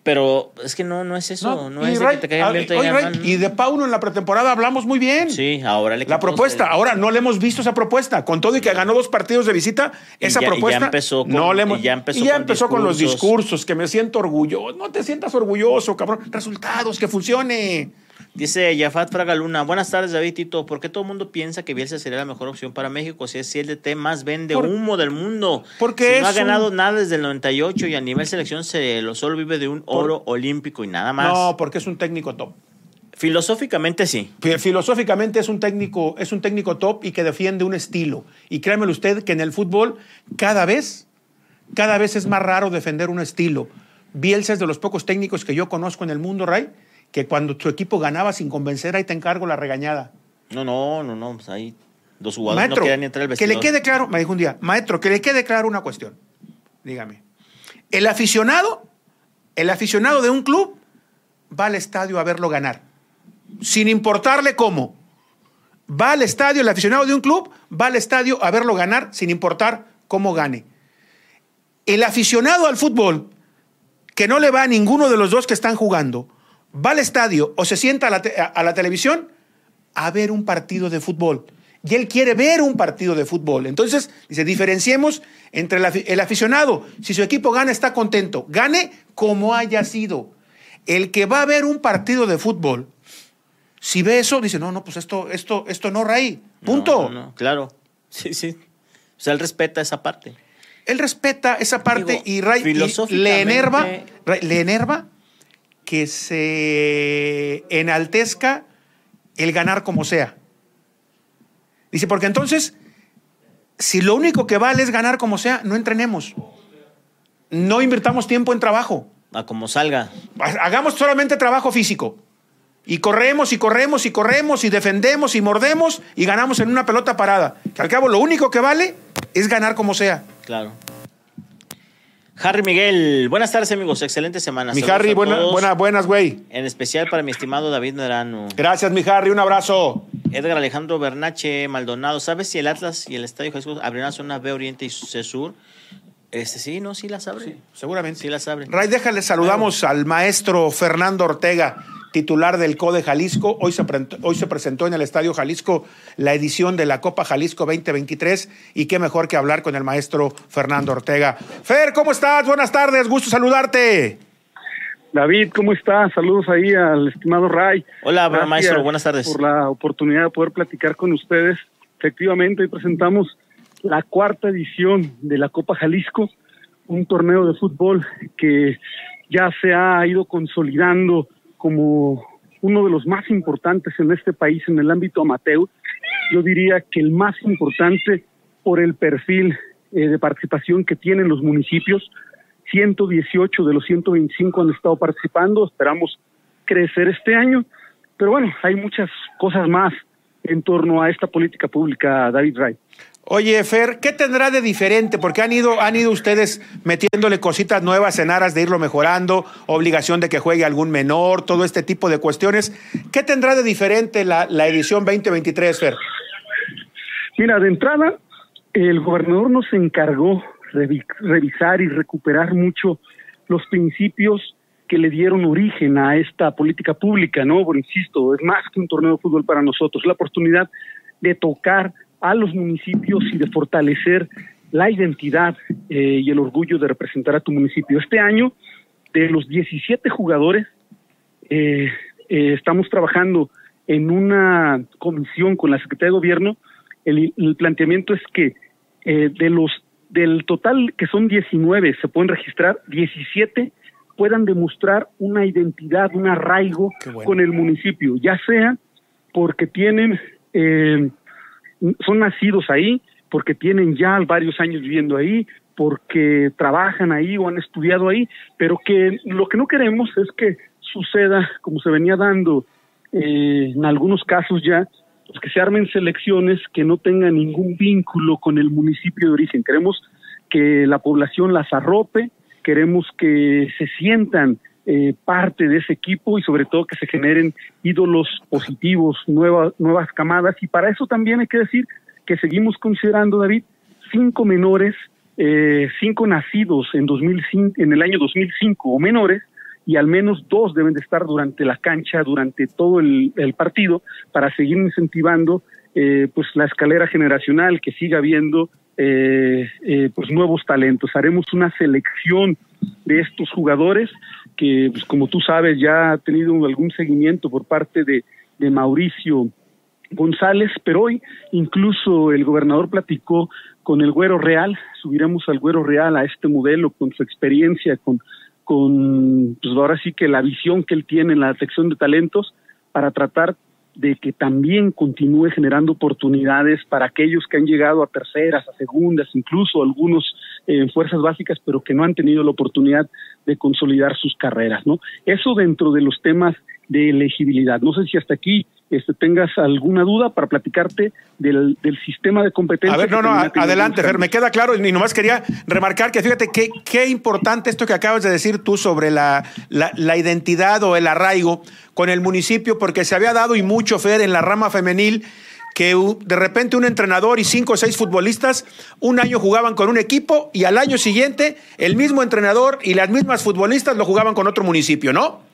Pero es que no, no es eso. No, es que te caigan bien, te Y de Pauno en la pretemporada hablamos muy bien. Sí, ahora le La propuesta, ahora no le hemos visto esa propuesta. Con todo y que ganó dos partidos de visita, esa propuesta. Ya empezó con, no le y ya empezó, y ya empezó con, los discursos, que me siento orgulloso. No te sientas orgulloso, cabrón. Resultados, que funcione. Dice Yafat Fragaluna, buenas tardes David Tito, ¿por qué todo el mundo piensa que Bielsa sería la mejor opción para México si es el DT más vende humo del mundo? Porque no ha ganado nada desde el 98 y a nivel selección se lo solo vive de un oro olímpico y nada más. No, porque es un técnico top. Filosóficamente sí. Filosóficamente es un técnico, es un técnico top y que defiende un estilo. Y créanmelo usted que en el fútbol cada vez, cada vez es más raro defender un estilo. Bielsa es de los pocos técnicos que yo conozco en el mundo, Ray, que cuando tu equipo ganaba sin convencer, ahí te encargo la regañada. No, no, no, no, pues ahí dos jugadores no querían entrar al vestidor. Que le quede claro, me dijo un día, maestro, que le quede claro una cuestión. Dígame. El aficionado, el aficionado de un club va al estadio a verlo ganar, sin importarle cómo. Va al estadio, el aficionado de un club va al estadio a verlo ganar sin importar cómo gane. El aficionado al fútbol, que no le va a ninguno de los dos que están jugando, va al estadio o se sienta a la, televisión a ver un partido de fútbol. Y él quiere ver un partido de fútbol. Entonces, dice, diferenciemos entre el, aficionado. Si su equipo gana, está contento. Gane como haya sido. El que va a ver un partido de fútbol, si ve eso, dice, no, no, pues esto, esto, esto no, Raí. Punto. No, claro. Sí, sí. O sea, él respeta esa parte. Él respeta esa parte y Ray le enerva, le enerva que se enaltezca el ganar como sea. Dice, porque entonces, si lo único que vale es ganar como sea, no entrenemos. No invirtamos tiempo en trabajo. A como salga. Hagamos solamente trabajo físico. Y corremos y corremos y corremos y defendemos y mordemos y ganamos en una pelota parada. Que al cabo lo único que vale es ganar como sea. Claro. Harry Miguel, buenas tardes amigos, excelente semana. Mi Harry, buenas, buenas, güey. En especial para mi estimado David Medrano. Gracias, mi Harry, un abrazo. Edgar Alejandro Bernache Maldonado, ¿sabes si el Atlas y el Estadio Jesús abrirán zona B Oriente y C Sur? Este sí, no, sí las abren. seguramente. Sí las abren. Ray, déjale, saludamos al maestro Fernando Ortega titular del CODE Jalisco. Hoy se, hoy se presentó en el Estadio Jalisco la edición de la Copa Jalisco 2023 y qué mejor que hablar con el maestro Fernando Ortega. Fer, ¿cómo estás? Buenas tardes, gusto saludarte. David, ¿cómo estás? Saludos ahí al estimado Ray. Hola, maestro, buenas tardes. Por la oportunidad de poder platicar con ustedes. Efectivamente, hoy presentamos la cuarta edición de la Copa Jalisco, un torneo de fútbol que ya se ha ido consolidando como uno de los más importantes en este país en el ámbito amateur. Yo diría que el más importante por el perfil eh, de participación que tienen los municipios. 118 de los 125 han estado participando, esperamos crecer este año, pero bueno, hay muchas cosas más en torno a esta política pública, David Ray. Oye, Fer, ¿qué tendrá de diferente? Porque han ido, han ido ustedes metiéndole cositas nuevas en aras de irlo mejorando, obligación de que juegue algún menor, todo este tipo de cuestiones. ¿Qué tendrá de diferente la, la edición 2023, Fer? Mira, de entrada, el gobernador nos encargó revisar y recuperar mucho los principios que le dieron origen a esta política pública, ¿no? Bueno, insisto, es más que un torneo de fútbol para nosotros, la oportunidad de tocar a los municipios y de fortalecer la identidad eh, y el orgullo de representar a tu municipio. Este año, de los 17 jugadores, eh, eh, estamos trabajando en una comisión con la Secretaría de Gobierno. El, el planteamiento es que de los del total que son 19 se pueden registrar 17 puedan demostrar una identidad, un arraigo con el municipio, ya sea porque tienen eh, son nacidos ahí, porque tienen ya varios años viviendo ahí, porque trabajan ahí o han estudiado ahí, pero que lo que no queremos es que suceda como se venía dando eh, en algunos casos ya, pues que se armen selecciones que no tengan ningún vínculo con el municipio de origen. Queremos que la población las arrope, queremos que se sientan eh, parte de ese equipo y sobre todo que se generen ídolos positivos, nuevas, nuevas camadas. Y para eso también hay que decir que seguimos considerando, David, cinco menores, eh, cinco nacidos en, 2005, en el año 2005 o menores, y al menos dos deben de estar durante la cancha, durante todo el, partido, para seguir incentivando eh, pues la escalera generacional, que siga habiendo eh, eh, pues nuevos talentos. Haremos una selección de estos jugadores que, pues, como tú sabes, ya ha tenido algún seguimiento por parte de, Mauricio González, pero hoy incluso el gobernador platicó con el Güero Real, subiremos al Güero Real a este modelo con su experiencia, con, con pues ahora sí que la visión que él tiene en la detección de talentos para tratar de que también continúe generando oportunidades para aquellos que han llegado a terceras, a segundas, incluso algunos en fuerzas básicas, pero que no han tenido la oportunidad de consolidar sus carreras, ¿no? Eso dentro de los temas de elegibilidad. No sé si hasta aquí este, tengas alguna duda para platicarte del, del sistema de competencia. A ver, no, no, adelante, Fer, me queda claro y nomás quería remarcar que fíjate qué, qué importante esto que acabas de decir tú sobre la, la, la, identidad o el arraigo con el municipio, porque se había dado y mucho, Fer, en la rama femenil que de repente un entrenador y cinco o seis futbolistas un año jugaban con un equipo y al año siguiente el mismo entrenador y las mismas futbolistas lo jugaban con otro municipio, ¿no?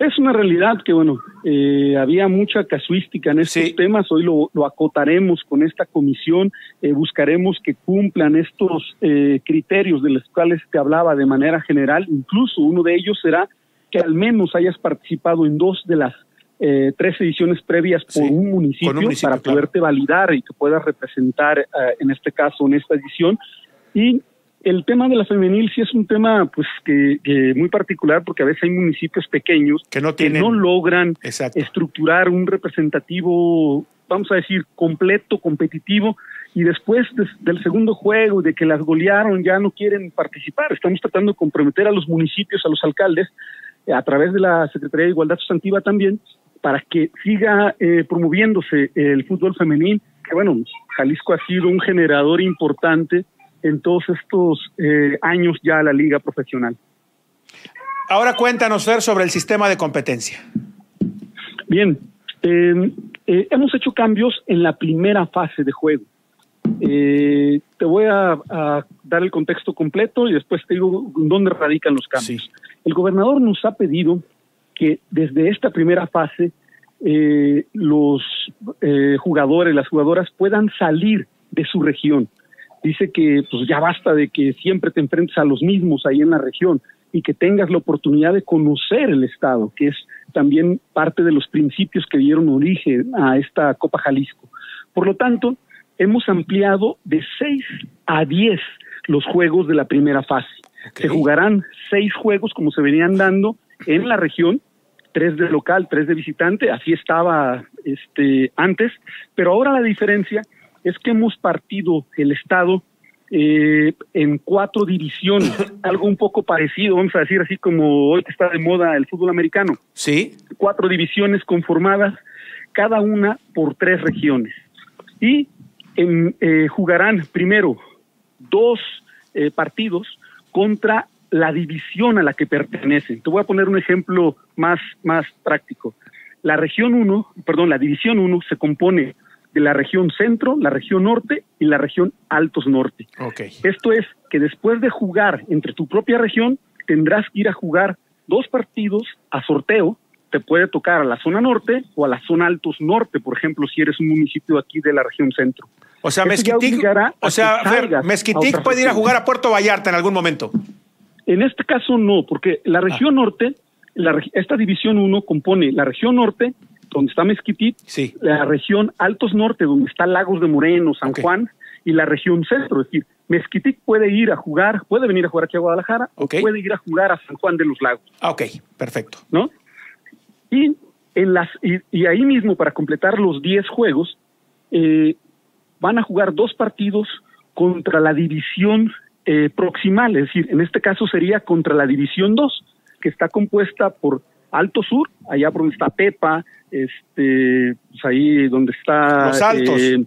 Es una realidad que, bueno, eh, había mucha casuística en estos temas, hoy lo, acotaremos con esta comisión, eh, buscaremos que cumplan estos eh, criterios de los cuales te hablaba de manera general, incluso uno de ellos será que al menos hayas participado en dos de las tres ediciones previas por un, municipio para poderte validar y que puedas representar, en este caso, en esta edición. Y el tema de la femenil sí es un tema pues que, muy particular porque a veces hay municipios pequeños que no, tienen... no logran estructurar un representativo, vamos a decir, completo, competitivo, y después del segundo juego, de que las golearon, ya no quieren participar. Estamos tratando de comprometer a los municipios, a los alcaldes, eh, a través de la Secretaría de Igualdad Sustantiva también, para que siga eh, promoviéndose el fútbol femenil, que bueno, Jalisco ha sido un generador importante en todos estos eh, años ya a la liga profesional. Ahora cuéntanos, Fer, sobre el sistema de competencia. Bien, eh, eh, hemos hecho cambios en la primera fase de juego. te voy a, dar el contexto completo y después te digo dónde radican los cambios. El gobernador nos ha pedido que desde esta primera fase los jugadores, las jugadoras puedan salir de su región dice que pues ya basta de que siempre te enfrentes a los mismos ahí en la región y que tengas la oportunidad de conocer el Estado, que es también parte de los principios que dieron origen a esta Copa Jalisco. Por lo tanto, hemos ampliado de 6 a 10 los juegos de la primera fase. Se jugarán seis juegos como se venían dando en la región, tres de local, tres de visitante, así estaba este antes, pero ahora la diferencia es que hemos partido el Estado eh, en cuatro divisiones, (coughs) algo un poco parecido, vamos a decir así como hoy está de moda el fútbol americano. Sí. Cuatro divisiones conformadas, cada una por tres regiones. Y eh, jugarán primero dos eh, partidos contra la división a la que pertenecen. Te voy a poner un ejemplo más, más práctico. La región 1, perdón, la división 1 se compone de la región centro, la región norte y la región altos norte. Okay. Esto es que después de jugar entre tu propia región, tendrás que ir a jugar dos partidos a sorteo. Te puede tocar a la zona norte o a la zona altos norte, por ejemplo, si eres un municipio aquí de la región centro. O sea, Mezquitic, o sea, Mezquitic puede ir a jugar a Puerto Vallarta en algún momento. En este caso no, porque la región ah. norte, la, esta división 1 compone la región norte, donde está Mezquitic, la región Altos Norte, donde está Lagos de Moreno, San Juan, y la región centro. Es decir, Mezquitic puede ir a jugar, puede venir a jugar aquí a Guadalajara, o puede ir a jugar a San Juan de los Lagos. Ah, ok, perfecto. ¿No? Y, en las, y, ahí mismo, para completar los 10 juegos, eh, van a jugar dos partidos contra la división eh, proximal, es decir, en este caso sería contra la división 2, que está compuesta por Alto Sur, allá por donde está Pepa, este, pues ahí donde está... Los Altos. Eh,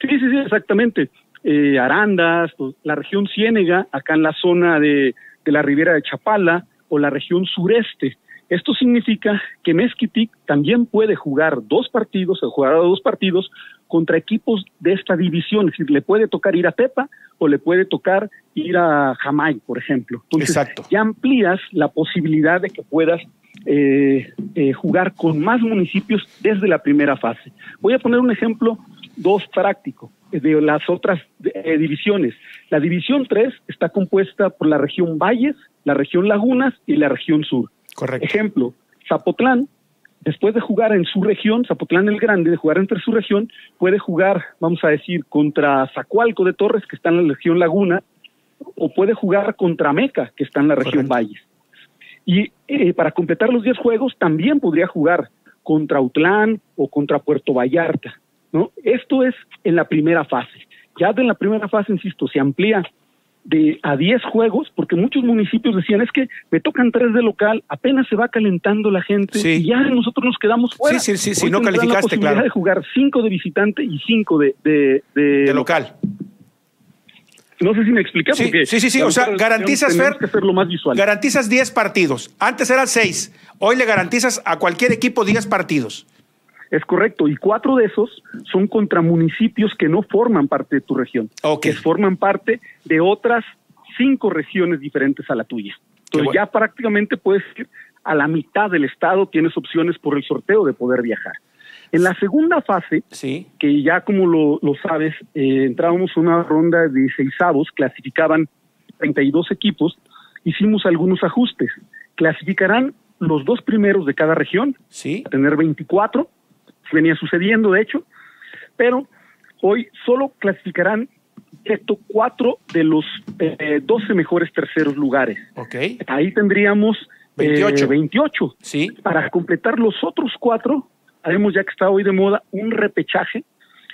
sí, sí, sí, exactamente. Eh, Arandas, pues, la región Ciénega, acá en la zona de, de la Ribera de Chapala, o la región sureste. Esto significa que Mezquitic también puede jugar dos partidos, o jugar dos partidos contra equipos de esta división, es decir, le puede tocar ir a Pepa o le puede tocar ir a Jamay, por ejemplo. Entonces, Exacto. ya amplías la posibilidad de que puedas eh, eh, jugar con más municipios desde la primera fase. Voy a poner un ejemplo, dos práctico, de las otras eh, divisiones. La división 3 está compuesta por la región Valles, la región Lagunas y la región Sur. Correcto. Ejemplo, Zapotlán, después de jugar en su región, Zapotlán el Grande, de jugar entre su región, puede jugar, vamos a decir, contra Zacualco de Torres, que está en la región Laguna, o puede jugar contra Meca, que está en la región Valles. Y eh, para completar los 10 juegos también podría jugar contra Utlán o contra Puerto Vallarta. ¿no? Esto es en la primera fase. Ya en la primera fase, insisto, se amplía de a 10 juegos, porque muchos municipios decían, es que me tocan tres de local, apenas se va calentando la gente y ya nosotros nos quedamos fuera. Sí, sí, sí, si no calificaste, la posibilidad de jugar cinco de visitante y cinco de, de, de, local. No sé si me expliqué. Sí, porque sí, sí, sí. o sea, garantizas, Fer, que hacerlo más visual. garantizas 10 partidos. Antes eran 6. Hoy le garantizas a cualquier equipo 10 partidos. Es correcto, y cuatro de esos son contra municipios que no forman parte de tu región, que forman parte de otras cinco regiones diferentes a la tuya. Entonces ya prácticamente puedes ir a la mitad del estado, tienes opciones por el sorteo de poder viajar. En la segunda fase, que ya como lo, sabes, eh, entrábamos una ronda de seisavos, clasificaban 32 equipos, hicimos algunos ajustes. Clasificarán los dos primeros de cada región, ¿Sí? a tener 24, venía sucediendo de hecho, pero hoy solo clasificarán esto cuatro de los eh, 12 mejores terceros lugares. Okay. Ahí tendríamos 28. 28. Sí. Para completar los otros cuatro, haremos ya que está hoy de moda un repechaje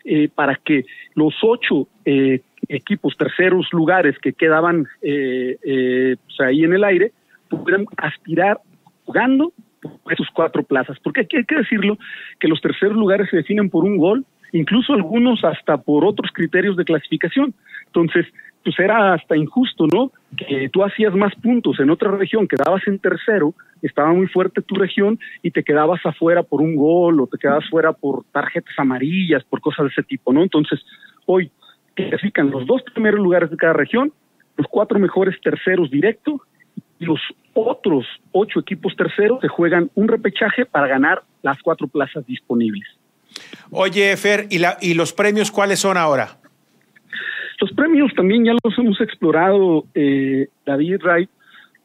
eh, para que los ocho eh, equipos terceros lugares que quedaban eh, pues ahí en el aire pudieran aspirar jugando esos cuatro plazas. Porque hay que decirlo que los terceros lugares se definen por un gol, incluso algunos hasta por otros criterios de clasificación. Entonces, pues era hasta injusto, ¿no? Que tú hacías más puntos en otra región, quedabas en tercero, estaba muy fuerte tu región y te quedabas afuera por un gol o te quedabas fuera por tarjetas amarillas, por cosas de ese tipo, ¿no? Entonces, hoy clasifican los dos primeros lugares de cada región, los cuatro mejores terceros directo los otros ocho equipos terceros se juegan un repechaje para ganar las cuatro plazas disponibles. Oye, Fer, ¿y, la, y los premios cuáles son ahora? Los premios también ya los hemos explorado, eh, David Wright,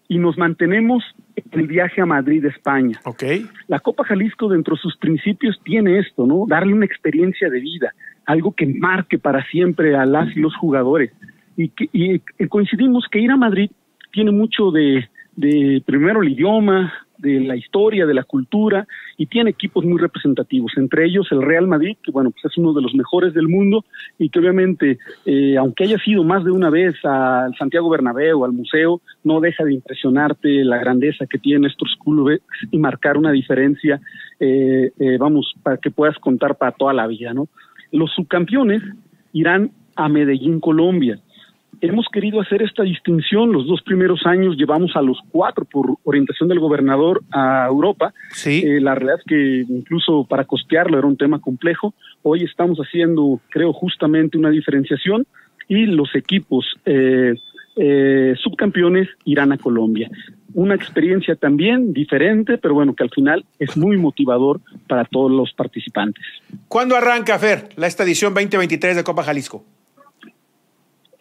y nos mantenemos en el viaje a Madrid, España. Okay. La Copa Jalisco, dentro de sus principios, tiene esto, ¿no? Darle una experiencia de vida, algo que marque para siempre a las y los jugadores. Y, que, y coincidimos que ir a Madrid tiene mucho de, primero el idioma, de la historia, de la cultura, y tiene equipos muy representativos, entre ellos el Real Madrid, que bueno, pues es uno de los mejores del mundo, y que obviamente, eh, aunque haya sido más de una vez al Santiago Bernabéu, al museo, no deja de impresionarte la grandeza que tienen estos clubes y marcar una diferencia, eh, eh, vamos, para que puedas contar para toda la vida, ¿no? Los subcampeones irán a Medellín, Colombia hemos querido hacer esta distinción. Los dos primeros años llevamos a los cuatro por orientación del gobernador a Europa. Sí. Eh, la realidad es que incluso para costearlo era un tema complejo. Hoy estamos haciendo, creo, justamente una diferenciación y los equipos eh, eh, subcampeones irán a Colombia. Una experiencia también diferente, pero bueno, que al final es muy motivador para todos los participantes. ¿Cuándo arranca, Fer, la esta edición 2023 de Copa Jalisco?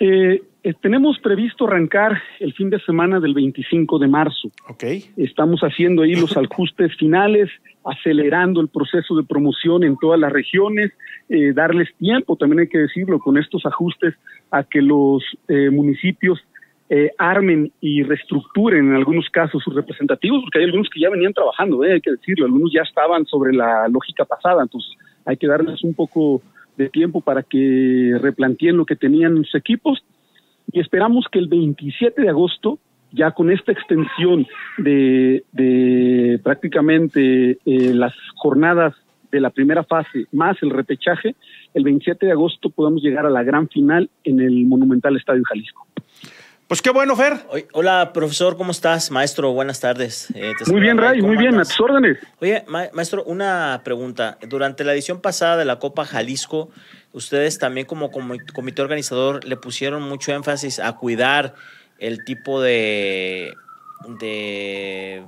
Eh, eh, tenemos previsto arrancar el fin de semana del 25 de marzo. Okay. Estamos haciendo ahí los (laughs) ajustes finales, acelerando el proceso de promoción en todas las regiones, eh, darles tiempo, también hay que decirlo, con estos ajustes a que los eh, municipios eh, armen y reestructuren en algunos casos sus representativos, porque hay algunos que ya venían trabajando, hay que decirlo, algunos ya estaban sobre la lógica pasada, entonces hay que darles un poco de tiempo para que replanteen lo que tenían sus equipos y esperamos que el 27 de agosto, ya con esta extensión de, de prácticamente eh, las jornadas de la primera fase más el repechaje, el 27 de agosto podamos llegar a la gran final en el Monumental Estadio Jalisco. Pues qué bueno, Fer. Hola, profesor, ¿cómo estás? Maestro, buenas tardes. Eh, muy bien, Ray, muy bien, a tus órdenes. Oye, maestro, una pregunta. Durante la edición pasada de la Copa Jalisco, ustedes también como, comité organizador le pusieron mucho énfasis a cuidar el tipo de, de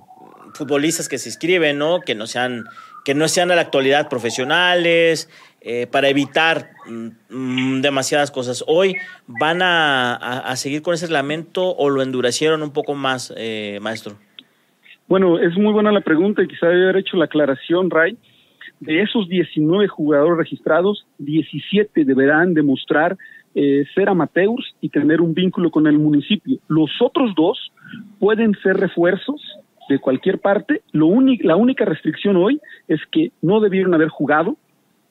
futbolistas que se inscriben, ¿no? Que no sean, que no sean a la actualidad profesionales, eh, para evitar mm, demasiadas cosas. Hoy van a, seguir con ese reglamento o lo endurecieron un poco más, eh, maestro. Bueno, es muy buena la pregunta y quizá debe haber hecho la aclaración, Ray de esos 19 jugadores registrados, 17 deberán demostrar eh, ser amateurs y tener un vínculo con el municipio. Los otros dos pueden ser refuerzos de cualquier parte. Lo la única restricción hoy es que no debieron haber jugado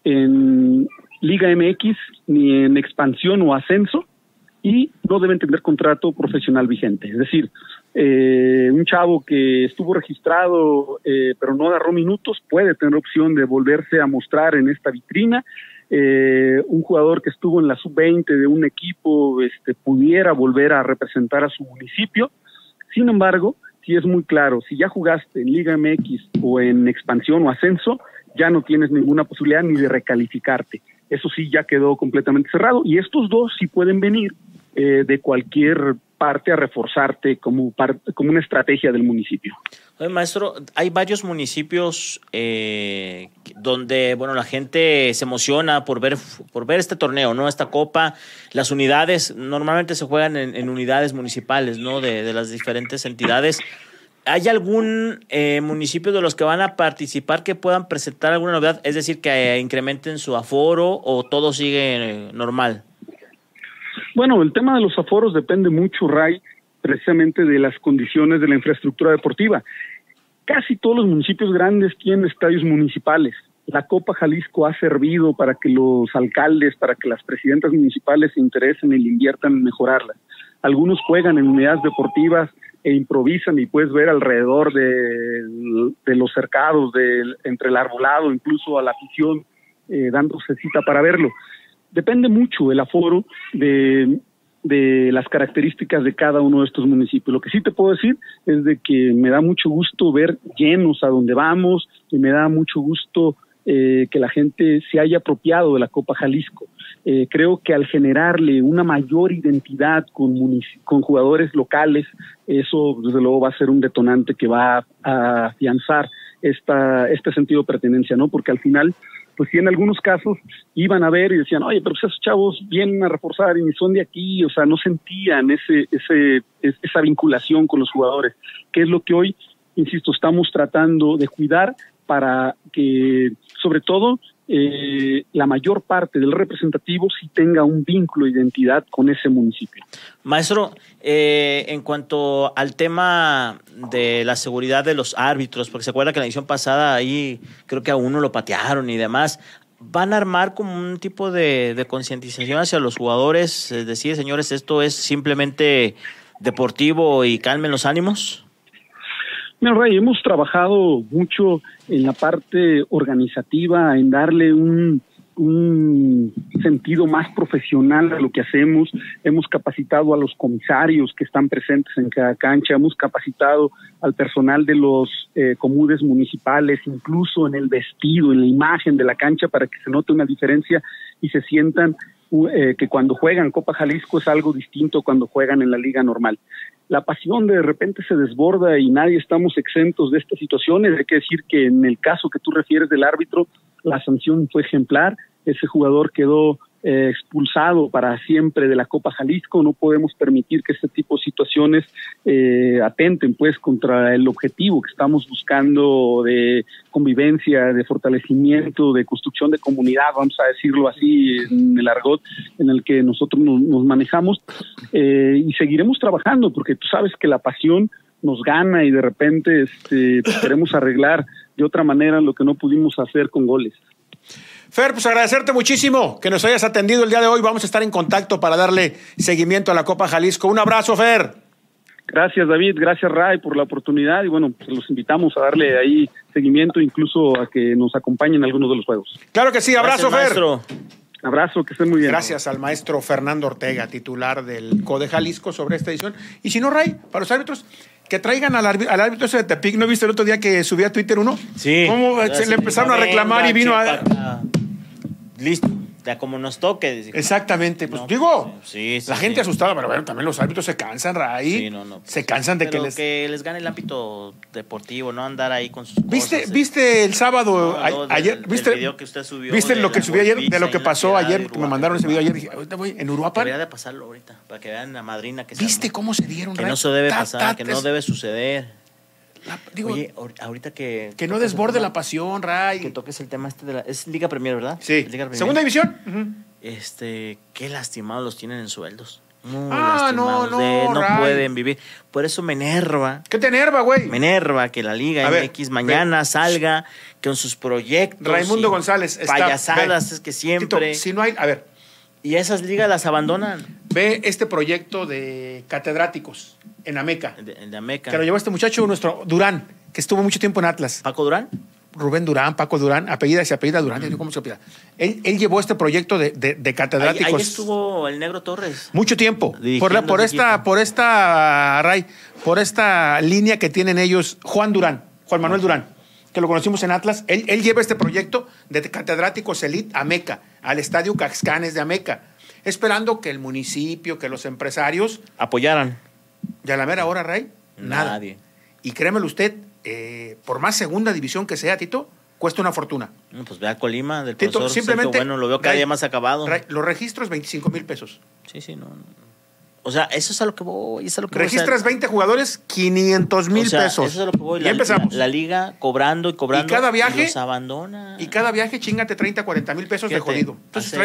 en Liga MX ni en expansión o ascenso y no deben tener contrato profesional vigente. Es decir, eh, un chavo que estuvo registrado eh, pero no agarró minutos puede tener opción de volverse a mostrar en esta vitrina. Eh, un jugador que estuvo en la sub-20 de un equipo este, pudiera volver a representar a su municipio. Sin embargo, si es muy claro, si ya jugaste en Liga MX o en expansión o ascenso, ya no tienes ninguna posibilidad ni de recalificarte. Eso sí ya quedó completamente cerrado y estos dos sí pueden venir eh, de cualquier parte a reforzarte como, una estrategia del municipio. Maestro, hay varios municipios eh, donde bueno la gente se emociona por ver por ver este torneo, no esta copa. Las unidades normalmente se juegan en, unidades municipales, no de, las diferentes entidades. ¿Hay algún eh, municipio de los que van a participar que puedan presentar alguna novedad? Es decir, que incrementen su aforo o todo sigue normal. Bueno, el tema de los aforos depende mucho, Ray, precisamente de las condiciones de la infraestructura deportiva. Casi todos los municipios grandes tienen estadios municipales. La Copa Jalisco ha servido para que los alcaldes, para que las presidentas municipales se interesen y le inviertan en mejorarla. Algunos juegan en unidades deportivas e improvisan y puedes ver alrededor de, los cercados, de, entre el arbolado, incluso a la afición eh, dándose cita para verlo depende mucho el aforo de, de las características de cada uno de estos municipios. Lo que sí te puedo decir es de que me da mucho gusto ver llenos a donde vamos y me da mucho gusto eh, que la gente se haya apropiado de la Copa Jalisco. Eh, creo que al generarle una mayor identidad con, con jugadores locales, eso desde luego va a ser un detonante que va a afianzar esta, este sentido de pertenencia, ¿no? Porque al final pues en algunos casos iban a ver y decían, oye, pero esos chavos vienen a reforzar y son de aquí, o sea, no sentían ese, ese, esa vinculación con los jugadores, que es lo que hoy, insisto, estamos tratando de cuidar para que, sobre todo, eh, la mayor parte del representativo sí tenga un vínculo de identidad con ese municipio. Maestro, eh, en cuanto al tema de la seguridad de los árbitros, porque se acuerda que la edición pasada ahí creo que a uno lo patearon y demás, ¿van a armar como un tipo de, de concientización hacia los jugadores? Es decir, señores, esto es simplemente deportivo y calmen los ánimos. Mira, Ray, hemos trabajado mucho en la parte organizativa, en darle un, un sentido más profesional a lo que hacemos. Hemos capacitado a los comisarios que están presentes en cada cancha, hemos capacitado al personal de los eh, comunes municipales, incluso en el vestido, en la imagen de la cancha, para que se note una diferencia y se sientan eh, que cuando juegan Copa Jalisco es algo distinto cuando juegan en la liga normal. La pasión de repente se desborda y nadie estamos exentos de estas situaciones. Hay que decir que en el caso que tú refieres del árbitro, la sanción fue ejemplar. Ese jugador quedó eh, expulsado para siempre de la Copa Jalisco. No podemos permitir que este tipo de situaciones eh, atenten pues contra el objetivo que estamos buscando de convivencia, de fortalecimiento, de construcción de comunidad, vamos a decirlo así en el argot en el que nosotros nos, manejamos eh, y seguiremos trabajando porque tú sabes que la pasión nos gana y de repente este, pues, queremos arreglar de otra manera lo que no pudimos hacer con goles. Fer, pues agradecerte muchísimo que nos hayas atendido el día de hoy. Vamos a estar en contacto para darle seguimiento a la Copa Jalisco. Un abrazo, Fer. Gracias, David. Gracias, Ray, por la oportunidad. Y bueno, pues los invitamos a darle ahí seguimiento, incluso a que nos acompañen en algunos de los juegos. Claro que sí. Abrazo, Fer. Abrazo, que estén muy bien. Gracias al maestro Fernando Ortega, titular del CODE Jalisco, sobre esta edición. Y si no, Ray, para los árbitros, que traigan al, al árbitro ese de Tepic. ¿No viste el otro día que subía a Twitter uno? Sí. ¿Cómo se le empezaron a reclamar y vino a listo. Ya como nos toque. Exactamente. Pues digo, la gente asustada, pero bueno, también los árbitros se cansan, Ray. Sí, no, no. Se cansan de que les. que les gane el ámbito deportivo, no andar ahí con sus. ¿Viste, ¿viste el sábado? ayer, ¿Viste, video que usted subió ¿viste lo que subí ayer? De lo que pasó ayer, me mandaron ese video ayer. Dije, ahorita voy en Uruapan. Debería de pasarlo ahorita, para que vean la madrina que ¿Viste cómo se dieron, Que no se debe pasar, que no debe suceder. Oye, ahorita que. Que no desborde la pasión, Ray. Que toques el tema este de la. Es Liga Premier, ¿verdad? Sí. Segunda división. Este. Qué lastimados los tienen en sueldos. ah, no, no. no pueden vivir. Por eso me enerva. ¿Qué te enerva, güey? Me enerva que la Liga MX mañana salga con sus proyectos. Raimundo González. payasadas, es que siempre. si no hay. A ver. Y esas ligas las abandonan. Ve este proyecto de catedráticos en Ameca. En de Ameca. Que lo llevó este muchacho, nuestro Durán, que estuvo mucho tiempo en Atlas. ¿Paco Durán? Rubén Durán, Paco Durán, apellida se apellida Durán, ¿cómo se apellida? Él, él, llevó este proyecto de, de, catedráticos. Ahí, estuvo el Negro Torres. Mucho tiempo. Por, la, por esta, por esta, Ray, por esta línea que tienen ellos, Juan Durán, Juan Manuel Durán, que lo conocimos en Atlas. Él, él lleva este proyecto de catedráticos elite a Ameca, al estadio Caxcanes de Ameca, esperando que el municipio, que los empresarios apoyaran. Y a la mera hora, Ray, nada. Nadie. Y créemelo usted, eh, por más segunda división que sea, Tito, cuesta una fortuna. pues ve a Colima, del Tito, simplemente, bueno, lo veo cada día más acabado. los registros, 25 mil pesos. Sí, sí, no. O sea, eso es a lo que voy. Es a lo que Registras 20 jugadores, 500 mil pesos. Eso es a lo que voy. Y empezamos. La, liga cobrando y cobrando. Y cada viaje. los abandona. Y cada viaje chingate 30, 40 mil pesos de jodido. Entonces,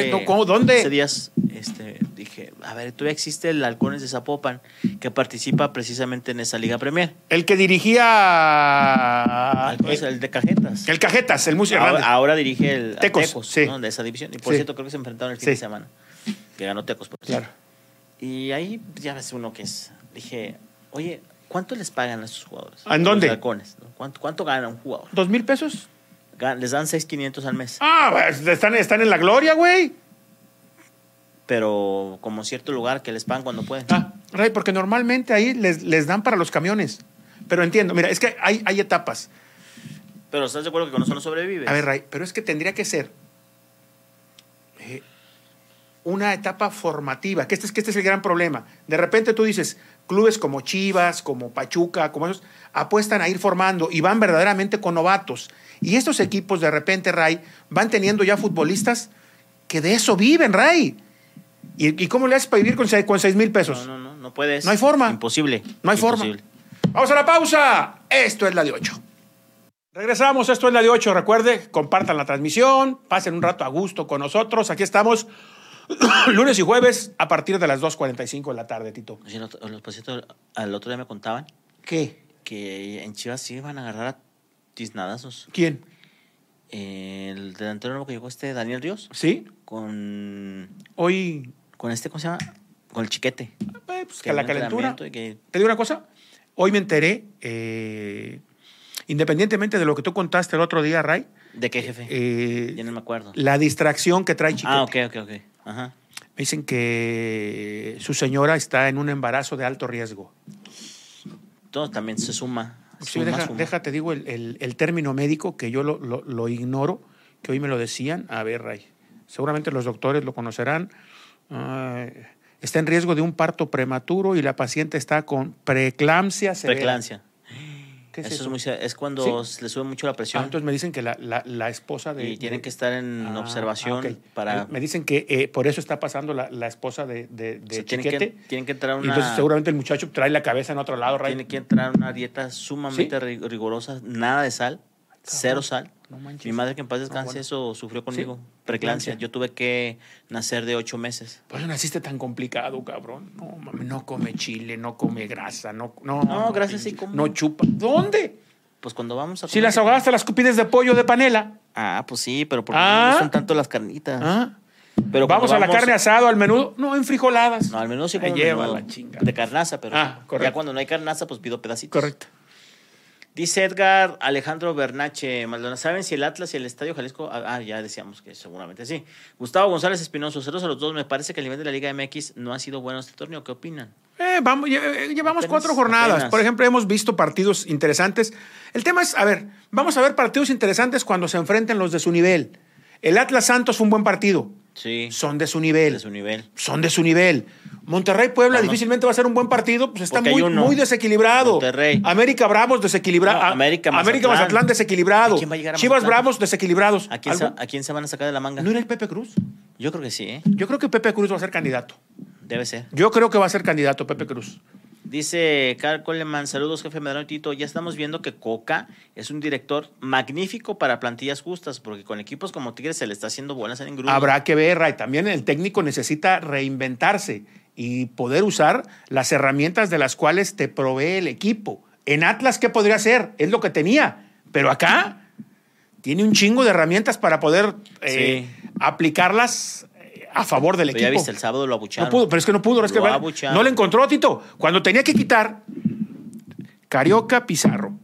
¿dónde? Hace días este, dije, a ver, todavía existe el Halcones de Zapopan que participa precisamente en esa Liga Premier. El que dirigía. el de Cajetas. El Cajetas, el músico ahora, ahora, dirige el Tecos, de esa división. Y por cierto, creo que se enfrentaron el fin de semana. Que ganó Tecos, por Claro. Y ahí ya ves uno que es. Dije, oye, ¿cuánto les pagan a esos jugadores? ¿En dónde? Halcones, ¿Cuánto, ¿Cuánto gana un jugador? ¿Dos mil pesos? Les dan 6,500 al mes. Ah, pues, están, están en la gloria, güey. Pero como cierto lugar que les pagan cuando pueden. Ah, Ray, porque normalmente ahí les, les dan para los camiones. Pero entiendo, mira, es que hay, hay etapas. Pero ¿estás de acuerdo que con eso no sobrevive? A ver, Ray, pero es que tendría que ser una etapa formativa, que este, es, que este es el gran problema. De repente tú dices, clubes como Chivas, como Pachuca, como esos, apuestan a ir formando y van verdaderamente con novatos. Y estos equipos de repente, Ray, van teniendo ya futbolistas que de eso viven, Ray. ¿Y, cómo le haces para vivir con, con 6 mil pesos? No, no, no, no puedes. No hay forma. Imposible. No hay forma. Vamos a la pausa. Esto es la de 8. Regresamos, esto es la de 8. Recuerde, compartan la transmisión, pasen un rato a gusto con nosotros. Aquí estamos (coughs) lunes y jueves a partir de las 2.45 de la tarde, Tito. Sí, los, los al otro día me contaban. ¿Qué? Que en Chivas sí iban a agarrar a tiznadazos. ¿Quién? el delantero nuevo que llegó este Daniel Ríos. Sí. Con. Hoy. Con este, ¿cómo se llama? Con el chiquete. Eh, pues, que la calentura. Que... Te digo una cosa. Hoy me enteré. Eh, Independientemente de lo que tú contaste el otro día, Ray. ¿De qué jefe? Eh, ya no me acuerdo. La distracción que trae Chiquete. Ah, ok, ok, ok. Ajá. Me dicen que su señora está en un embarazo de alto riesgo. Todo también se suma. Sí, déjate, digo el, término médico que yo lo, ignoro, que hoy me lo decían. A ver, Ray, seguramente los doctores lo conocerán. está en riesgo de un parto prematuro y la paciente está con preeclampsia severa. Preeclampsia es, es, cuando le sube mucho la presión. Ah, entonces me dicen que la, la, esposa de... Y tienen que estar en ah, observación para... Me dicen que eh, por eso está pasando la, la esposa de, de, de tienen, que, tienen que entrar una... Entonces seguramente el muchacho trae la cabeza en otro lado, Tiene que entrar una dieta sumamente rigurosa, nada de sal, cero sal. Mi madre, que en paz descanse, eso sufrió conmigo. Preclancia. Yo tuve que nacer de ocho meses. Por eso naciste tan complicado, cabrón. No, mami, no come chile, no come grasa, no. No, no gracias, sí come. No chupa. ¿Dónde? Pues cuando vamos a. Si las ahogaste, las cupides de pollo de panela. Ah, pues sí, pero porque ah. no son tanto las carnitas. Ah. Pero vamos a la carne asado, al menudo. No, en frijoladas. No, al menudo sí Me lleva la chinga. De carnaza, pero ah, ya cuando no hay carnaza, pues pido pedacitos. Correcto. Dice Edgar Alejandro Bernache Maldonado. ¿Saben si el Atlas y el Estadio Jalisco? Ah, ah, ya decíamos que seguramente sí. Gustavo González Espinoso, ceros a los dos. Me parece que el nivel de la Liga MX no ha sido bueno este torneo. ¿Qué opinan? Eh, vamos, eh, llevamos cuatro jornadas. Por ejemplo, hemos visto partidos interesantes. El tema es, a ver, vamos a ver partidos interesantes cuando se enfrenten los de su nivel. El Atlas Santos fue un buen partido. Sí. Son de su nivel. De su nivel. Son de su nivel. Monterrey Puebla difícilmente va a ser un buen partido, pues está muy, muy desequilibrado. Monterrey. América Bravos desequilibrado. América, Mazatlán. América Mazatlán desequilibrado. Chivas Bravos desequilibrados. ¿A quién, se, ¿A quién, se, van a sacar de la manga? ¿No era el Pepe Cruz? Yo creo que sí, ¿eh? Yo creo que Pepe Cruz va a ser candidato. Debe ser. Yo creo que va a ser candidato Pepe Cruz. Dice Carl Coleman, saludos jefe Medrano y Tito. Ya estamos viendo que Coca es un director magnífico para plantillas justas, porque con equipos como Tigres se le está haciendo buenas en grupo. Habrá que ver, Ray. También el técnico necesita reinventarse y poder usar las herramientas de las cuales te provee el equipo. En Atlas, ¿qué podría hacer? Es lo que tenía. Pero acá tiene un chingo de herramientas para poder eh, aplicarlas a favor del equipo. Ya viste, el sábado lo abucharon. No pudo, pero es que no pudo. Es que no le encontró, Tito. Cuando tenía que quitar Carioca Pizarro,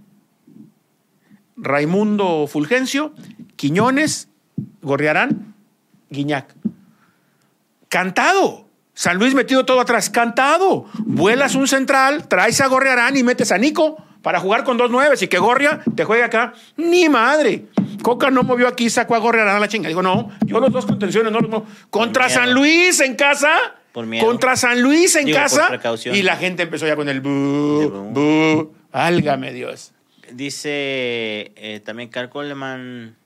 Raimundo Fulgencio, Quiñones, Gorriarán, Guiñac. Cantado. San Luis metido todo atrás, cantado. Vuelas un central, traes a Gorriarán y metes a Nico para jugar con dos nueves y que Gorria te juegue acá. Ni madre. Coca no movió aquí, sacó a Gorriarán a la chinga. Digo, no, yo los dos contenciones no los. Contra San Luis en casa. Por miedo. Contra San Luis en casa. Y la gente empezó ya con el bu, bu. Álgame Dios. Dice eh, también Carl Coleman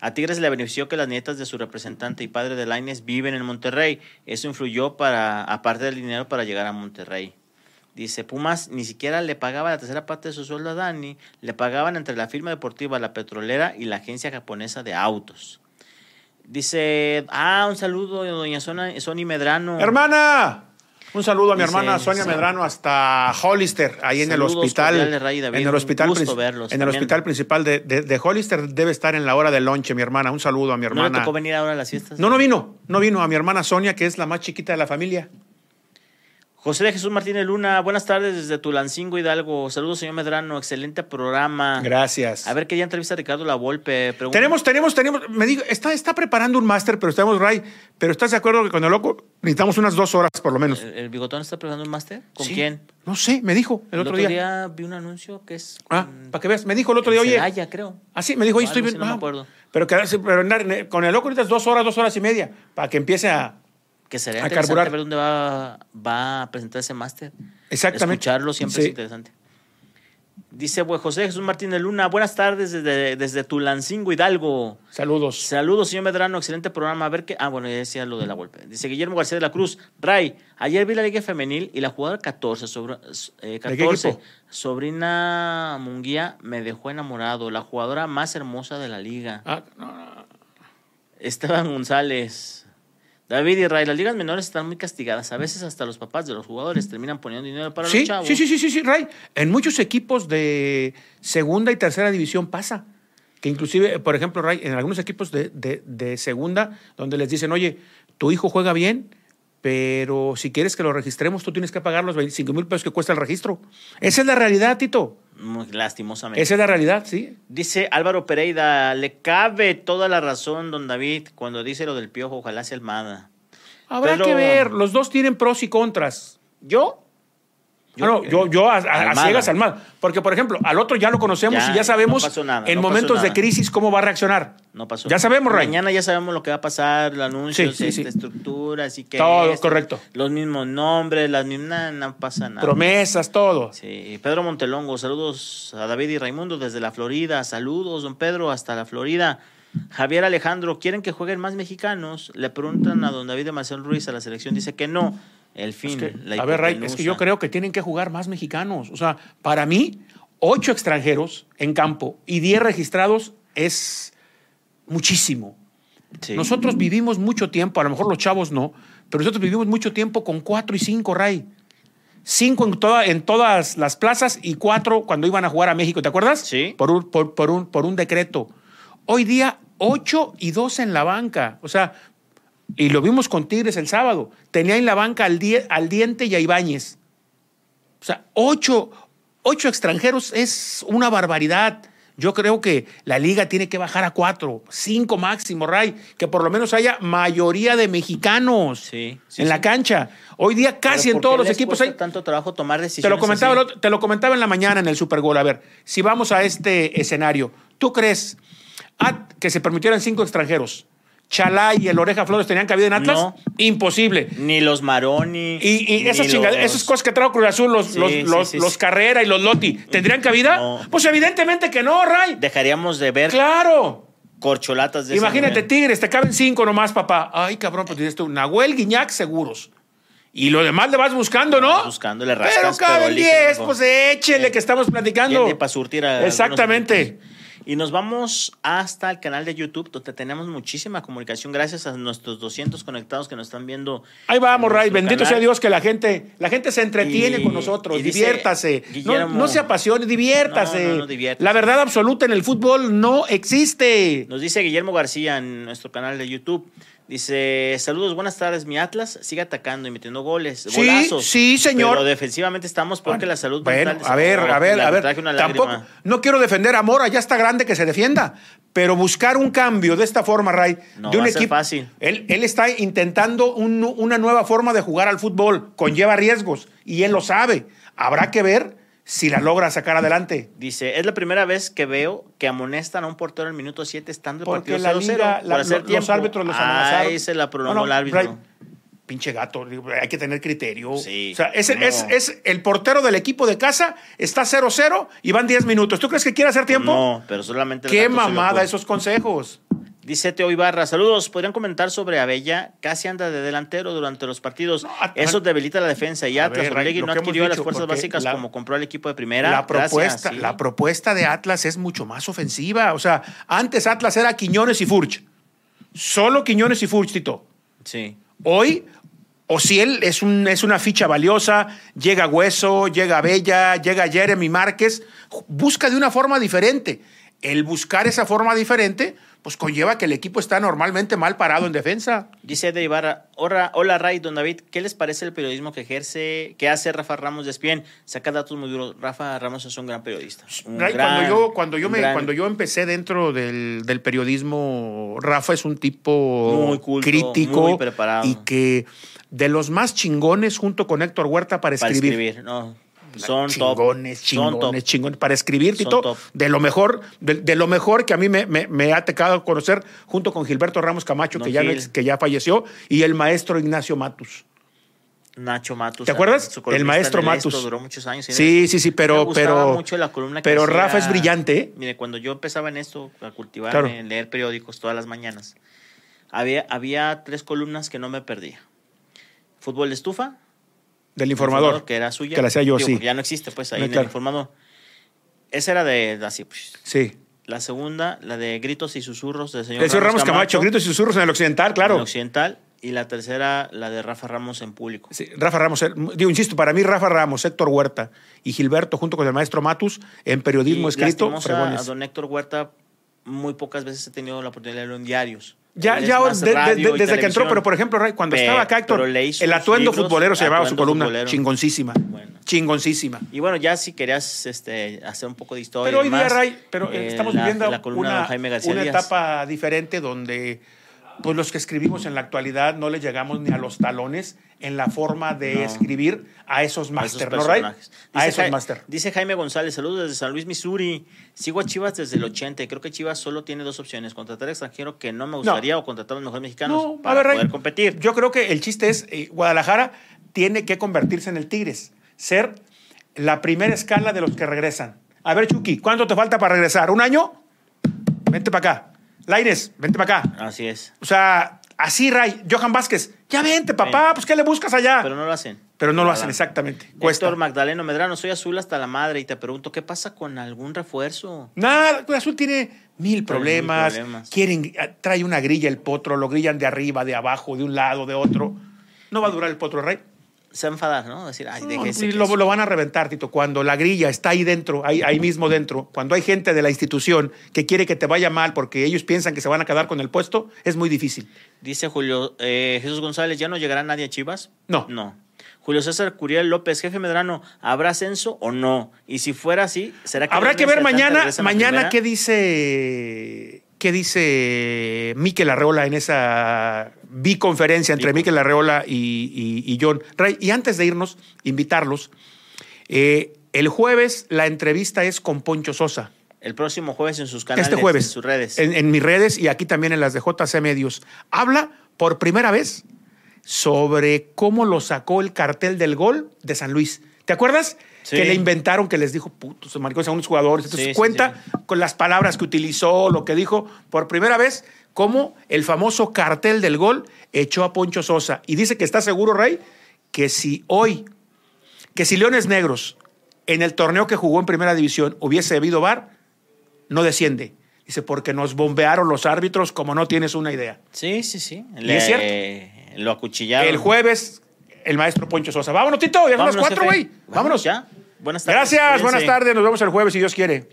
a Tigres le benefició que las nietas de su representante y padre de Laines viven en Monterrey. Eso influyó para, aparte del dinero, para llegar a Monterrey. Dice, Pumas ni siquiera le pagaba la tercera parte de su sueldo a Dani, le pagaban entre la firma deportiva La Petrolera y la agencia japonesa de autos. Dice, ah, un saludo doña Sony Medrano. Hermana, un saludo a mi hermana Sonia Medrano hasta Hollister, ahí en el hospital. En el hospital, en el hospital principal de, de, Hollister debe estar en la hora de lonche, mi hermana. Un saludo a mi hermana. ¿No le tocó venir ahora a las fiestas? No, no vino. No vino a mi hermana Sonia, que es la más chiquita de la familia. José de Jesús Martínez Luna, buenas tardes desde Tulancingo, Hidalgo. Saludos, señor Medrano, excelente programa. Gracias. A ver, qué día entrevista a Ricardo La Volpe. Tenemos, tenemos, tenemos, me digo, está, está preparando un máster, pero estamos, Ray, pero ¿estás de acuerdo que con el loco necesitamos unas dos horas por lo menos? ¿El, bigotón está preparando un máster? ¿Con quién? No sé, me dijo el, otro, día. El otro día vi un anuncio que es. Ah, para que veas, me dijo el otro día, oye. Celaya, creo. Ah, sí, me dijo, oye, estoy bien. No, me acuerdo. Pero, pero con el loco necesitas dos horas, dos horas y media, para que empiece a que sería interesante ver dónde va, va a presentar ese máster. Exactamente. Escucharlo siempre es interesante. Dice José Jesús Martínez Luna, buenas tardes desde, desde Tulancingo, Hidalgo. Saludos. Saludos, señor Medrano, excelente programa. A ver qué. Ah, bueno, ya decía lo de la golpe. Dice Guillermo García de la Cruz. Ray, ayer vi la Liga Femenil y la jugadora 14, sobre, 14 eh, sobrina Munguía, me dejó enamorado. La jugadora más hermosa de la liga. Ah, Esteban González. David y Ray, las ligas menores están muy castigadas. A veces hasta los papás de los jugadores terminan poniendo dinero para los chavos. Sí, sí, sí, sí, sí, Ray. En muchos equipos de segunda y tercera división pasa. Que inclusive, por ejemplo, Ray, en algunos equipos de, de segunda, donde les dicen, oye, tu hijo juega bien, pero si quieres que lo registremos, tú tienes que pagar los 25 mil pesos que cuesta el registro. Esa es la realidad, Tito. Muy lastimosamente. Esa es la realidad, sí. Dice Álvaro Pereira, le cabe toda la razón, don David, cuando dice lo del piojo, ojalá sea Almada. Habrá que ver, los dos tienen pros y contras. Yo yo, no, yo, yo a, ciegas al mal. Porque, por ejemplo, al otro ya lo conocemos y ya sabemos en momentos de crisis cómo va a reaccionar. No pasó. Ya sabemos, Ray. Mañana ya sabemos lo que va a pasar, los anuncios, sí, sí, estructuras y que. Todo, correcto. Los mismos nombres, las mismas. No, pasa nada. Promesas, todo. Sí. Pedro Montelongo, saludos a David y Raimundo desde la Florida. Saludos, don Pedro, hasta la Florida. Javier Alejandro, ¿quieren que jueguen más mexicanos? Le preguntan a don David de Marcel Ruiz a la selección. Dice que no el fin. a ver, Ray, es que yo creo que tienen que jugar más mexicanos. O sea, para mí, ocho extranjeros en campo y diez registrados es muchísimo. Nosotros vivimos mucho tiempo, a lo mejor los chavos no, pero nosotros vivimos mucho tiempo con cuatro y cinco, Ray. Cinco en, toda, en todas las plazas y cuatro cuando iban a jugar a México, ¿te acuerdas? Sí. Por un, por, un, por un decreto. Hoy día, ocho y dos en la banca. O sea, y lo vimos con Tigres el sábado. Tenía en la banca al, al Diente y a Ibáñez. O sea, ocho, ocho extranjeros es una barbaridad. Yo creo que la liga tiene que bajar a cuatro, cinco máximo, Ray, que por lo menos haya mayoría de mexicanos en la cancha. Hoy día casi en todos los equipos hay tanto trabajo tomar decisiones. Te lo comentaba, te lo comentaba en la mañana en el Super Bowl. A ver, si vamos a este escenario, ¿tú crees que se permitieran cinco extranjeros? Chalá y el Oreja Flores tenían cabida en Atlas? Imposible. Ni los Maroni. Y, esas, esas cosas que trajo Cruz Azul, los, los, Carrera y los Lotti, ¿tendrían cabida? Pues evidentemente que no, Ray. Dejaríamos de ver. Claro. Corcholatas de Imagínate, Tigres, te caben cinco nomás, papá. Ay, cabrón, pues dices tú, Nahuel, Guiñac, seguros. Y lo demás le vas buscando, ¿no? Buscando, le rascas. Pero caben diez, pues échele que estamos platicando. para surtir a Exactamente. Y nos vamos hasta el canal de YouTube, donde tenemos muchísima comunicación, gracias a nuestros 200 conectados que nos están viendo. Ahí vamos, Ray. Bendito sea Dios que la gente, la gente se entretiene con nosotros. diviértase. no, se apasione, diviértase. La verdad absoluta en el fútbol no existe. Nos dice Guillermo García en nuestro canal de YouTube. Dice, saludos, buenas tardes, mi Atlas sigue atacando y metiendo goles, sí, golazos. Sí, señor. Pero defensivamente estamos porque la salud bueno, a ver, a ver, a ver, tampoco, no quiero defender a Mora, ya está grande que se defienda, pero buscar un cambio de esta forma, Ray, no de un va equipo. A ser fácil. Él, él está intentando una nueva forma de jugar al fútbol, conlleva riesgos, y él lo sabe. Habrá que ver si la logra sacar adelante. Dice, es la primera vez que veo que amonestan a un portero en el minuto 7 estando el Porque partido la liga, la, los árbitros los amenazaron. Ahí se la prolongó el árbitro. pinche gato, hay que tener criterio. O sea, es, es, es, el portero del equipo de casa, está 0-0 y van 10 minutos. ¿Tú crees que quiere hacer tiempo? No, pero solamente... Qué mamada esos consejos. Dice Teo Ibarra, saludos. ¿Podrían comentar sobre Abella? Casi anda de delantero durante los partidos. Eso debilita la defensa. Y Atlas no adquirió las fuerzas básicas como compró el equipo de primera. La propuesta, la propuesta de Atlas es mucho más ofensiva. O sea, antes Atlas era Quiñones y Furch. Solo Quiñones y Furch, Tito. Sí. Hoy, o si él es, un, es una ficha valiosa, llega Hueso, llega Bella, llega Jeremy Márquez, busca de una forma diferente. El buscar esa forma diferente pues conlleva que el equipo está normalmente mal parado en defensa. Dice de Ibarra, hola, hola Ray, don David, ¿qué les parece el periodismo que ejerce, que hace Rafa Ramos de Espien? Saca datos muy duros. Rafa Ramos es un gran periodista. cuando yo, cuando yo me, cuando yo empecé dentro del, periodismo, Rafa es un tipo muy crítico muy preparado. y que de los más chingones junto con Héctor Huerta para escribir. Para escribir, no son chingones, chingones, chingones. Para escribir, Tito, de lo mejor, de, lo mejor que a mí me, me, ha tocado conocer, junto con Gilberto Ramos Camacho, que, ya, que ya falleció, y el maestro Ignacio Matus. Nacho Matus. ¿Te acuerdas? El maestro Matus. duró muchos años. Sí, sí, sí, pero. Me pero mucho la columna Pero Rafa es brillante. ¿eh? Mire, cuando yo empezaba en esto, a cultivarme, leer periódicos todas las mañanas, había, había tres columnas que no me perdía: Fútbol de estufa. Del informador. que era suya. Que la hacía yo, sí. Ya no existe, pues, ahí en el informador. Esa era de así, pues. Sí. La segunda, la de Gritos y Susurros del señor El señor Ramos, Camacho, Gritos y Susurros en el Occidental, claro. En el Occidental. Y la tercera, la de Rafa Ramos en público. Sí, Rafa Ramos, eh, digo, insisto, para mí Rafa Ramos, Héctor Huerta y Gilberto, junto con el maestro Matus, en periodismo escrito. A don Héctor Huerta, muy pocas veces he tenido la oportunidad de leerlo en diarios. Ya, ya desde que entró, pero por ejemplo, cuando estaba acá, Héctor, el atuendo futbolero se llamaba su columna. Chingoncísima. Chingoncísima. Y bueno, ya si querías este, hacer un poco de historia. Pero hoy día, Ray, pero eh, estamos viviendo una, una etapa diferente donde pues los que escribimos en la actualidad no le llegamos ni a los talones en la forma de escribir a esos máster, ¿no, Ray? A esos máster. Dice Jaime González, saludos desde San Luis, Missouri. Sigo a Chivas desde el 80 y creo que Chivas solo tiene dos opciones, contratar extranjero que no me gustaría o contratar a los mejores mexicanos para poder competir. Yo creo que el chiste es, eh, Guadalajara tiene que convertirse en el Tigres, ser la primera escala de los que regresan. A ver, Chucky, ¿cuánto te falta para regresar? ¿Un año? Vente para acá. Laines, vente para acá. Así es. O sea, así, Ray. Johan Vázquez, ya vente, papá, pues ¿qué le buscas allá? Pero no lo hacen. Pero no lo hacen, exactamente. Héctor Magdaleno Medrano, soy azul hasta la madre y te pregunto, ¿qué pasa con algún refuerzo? Nada, azul tiene mil problemas. Quieren, trae una grilla el potro, lo grillan de arriba, de abajo, de un lado, de otro. No va a durar el potro, Ray se va a enfadar, ¿no? Decir, ay, y lo, lo, van a reventar, Tito. Cuando la grilla está ahí dentro, ahí, ahí mismo dentro, cuando hay gente de la institución que quiere que te vaya mal porque ellos piensan que se van a quedar con el puesto, es muy difícil. Dice Julio eh, Jesús González, ¿ya no llegará nadie a Chivas? No. No. Julio César Curiel López, jefe Medrano, ¿habrá ascenso o no? Y si fuera así, ¿será que... Habrá que ver mañana, mañana qué dice ¿Qué dice Miquel Arreola en esa biconferencia entre Miquel Arreola y, John Ray? Y antes de irnos, invitarlos. Eh, el jueves la entrevista es con Poncho Sosa. El próximo jueves en sus canales, este jueves, en sus redes. En, mis redes y aquí también en las de JC Medios. Habla por primera vez sobre cómo lo sacó el cartel del gol de San Luis. ¿Te acuerdas? Que le inventaron, que les dijo, puto, se marcó a unos jugadores. Entonces cuenta con las palabras que utilizó, lo que dijo, por primera vez, cómo el famoso cartel del gol echó a Poncho Sosa. Y dice que está seguro, Rey, que si hoy, que si Leones Negros en el torneo que jugó en primera división hubiese habido VAR, no desciende. Dice, porque nos bombearon los árbitros como no tienes una idea. Sí, sí, sí. ¿Y es cierto? Lo acuchillaron. El jueves, el maestro Poncho Sosa. Vámonos, Tito, ya son las cuatro, güey. Vámonos. ya. Buenas tardes. Gracias, buenas tardes. Nos vemos el jueves si Dios quiere.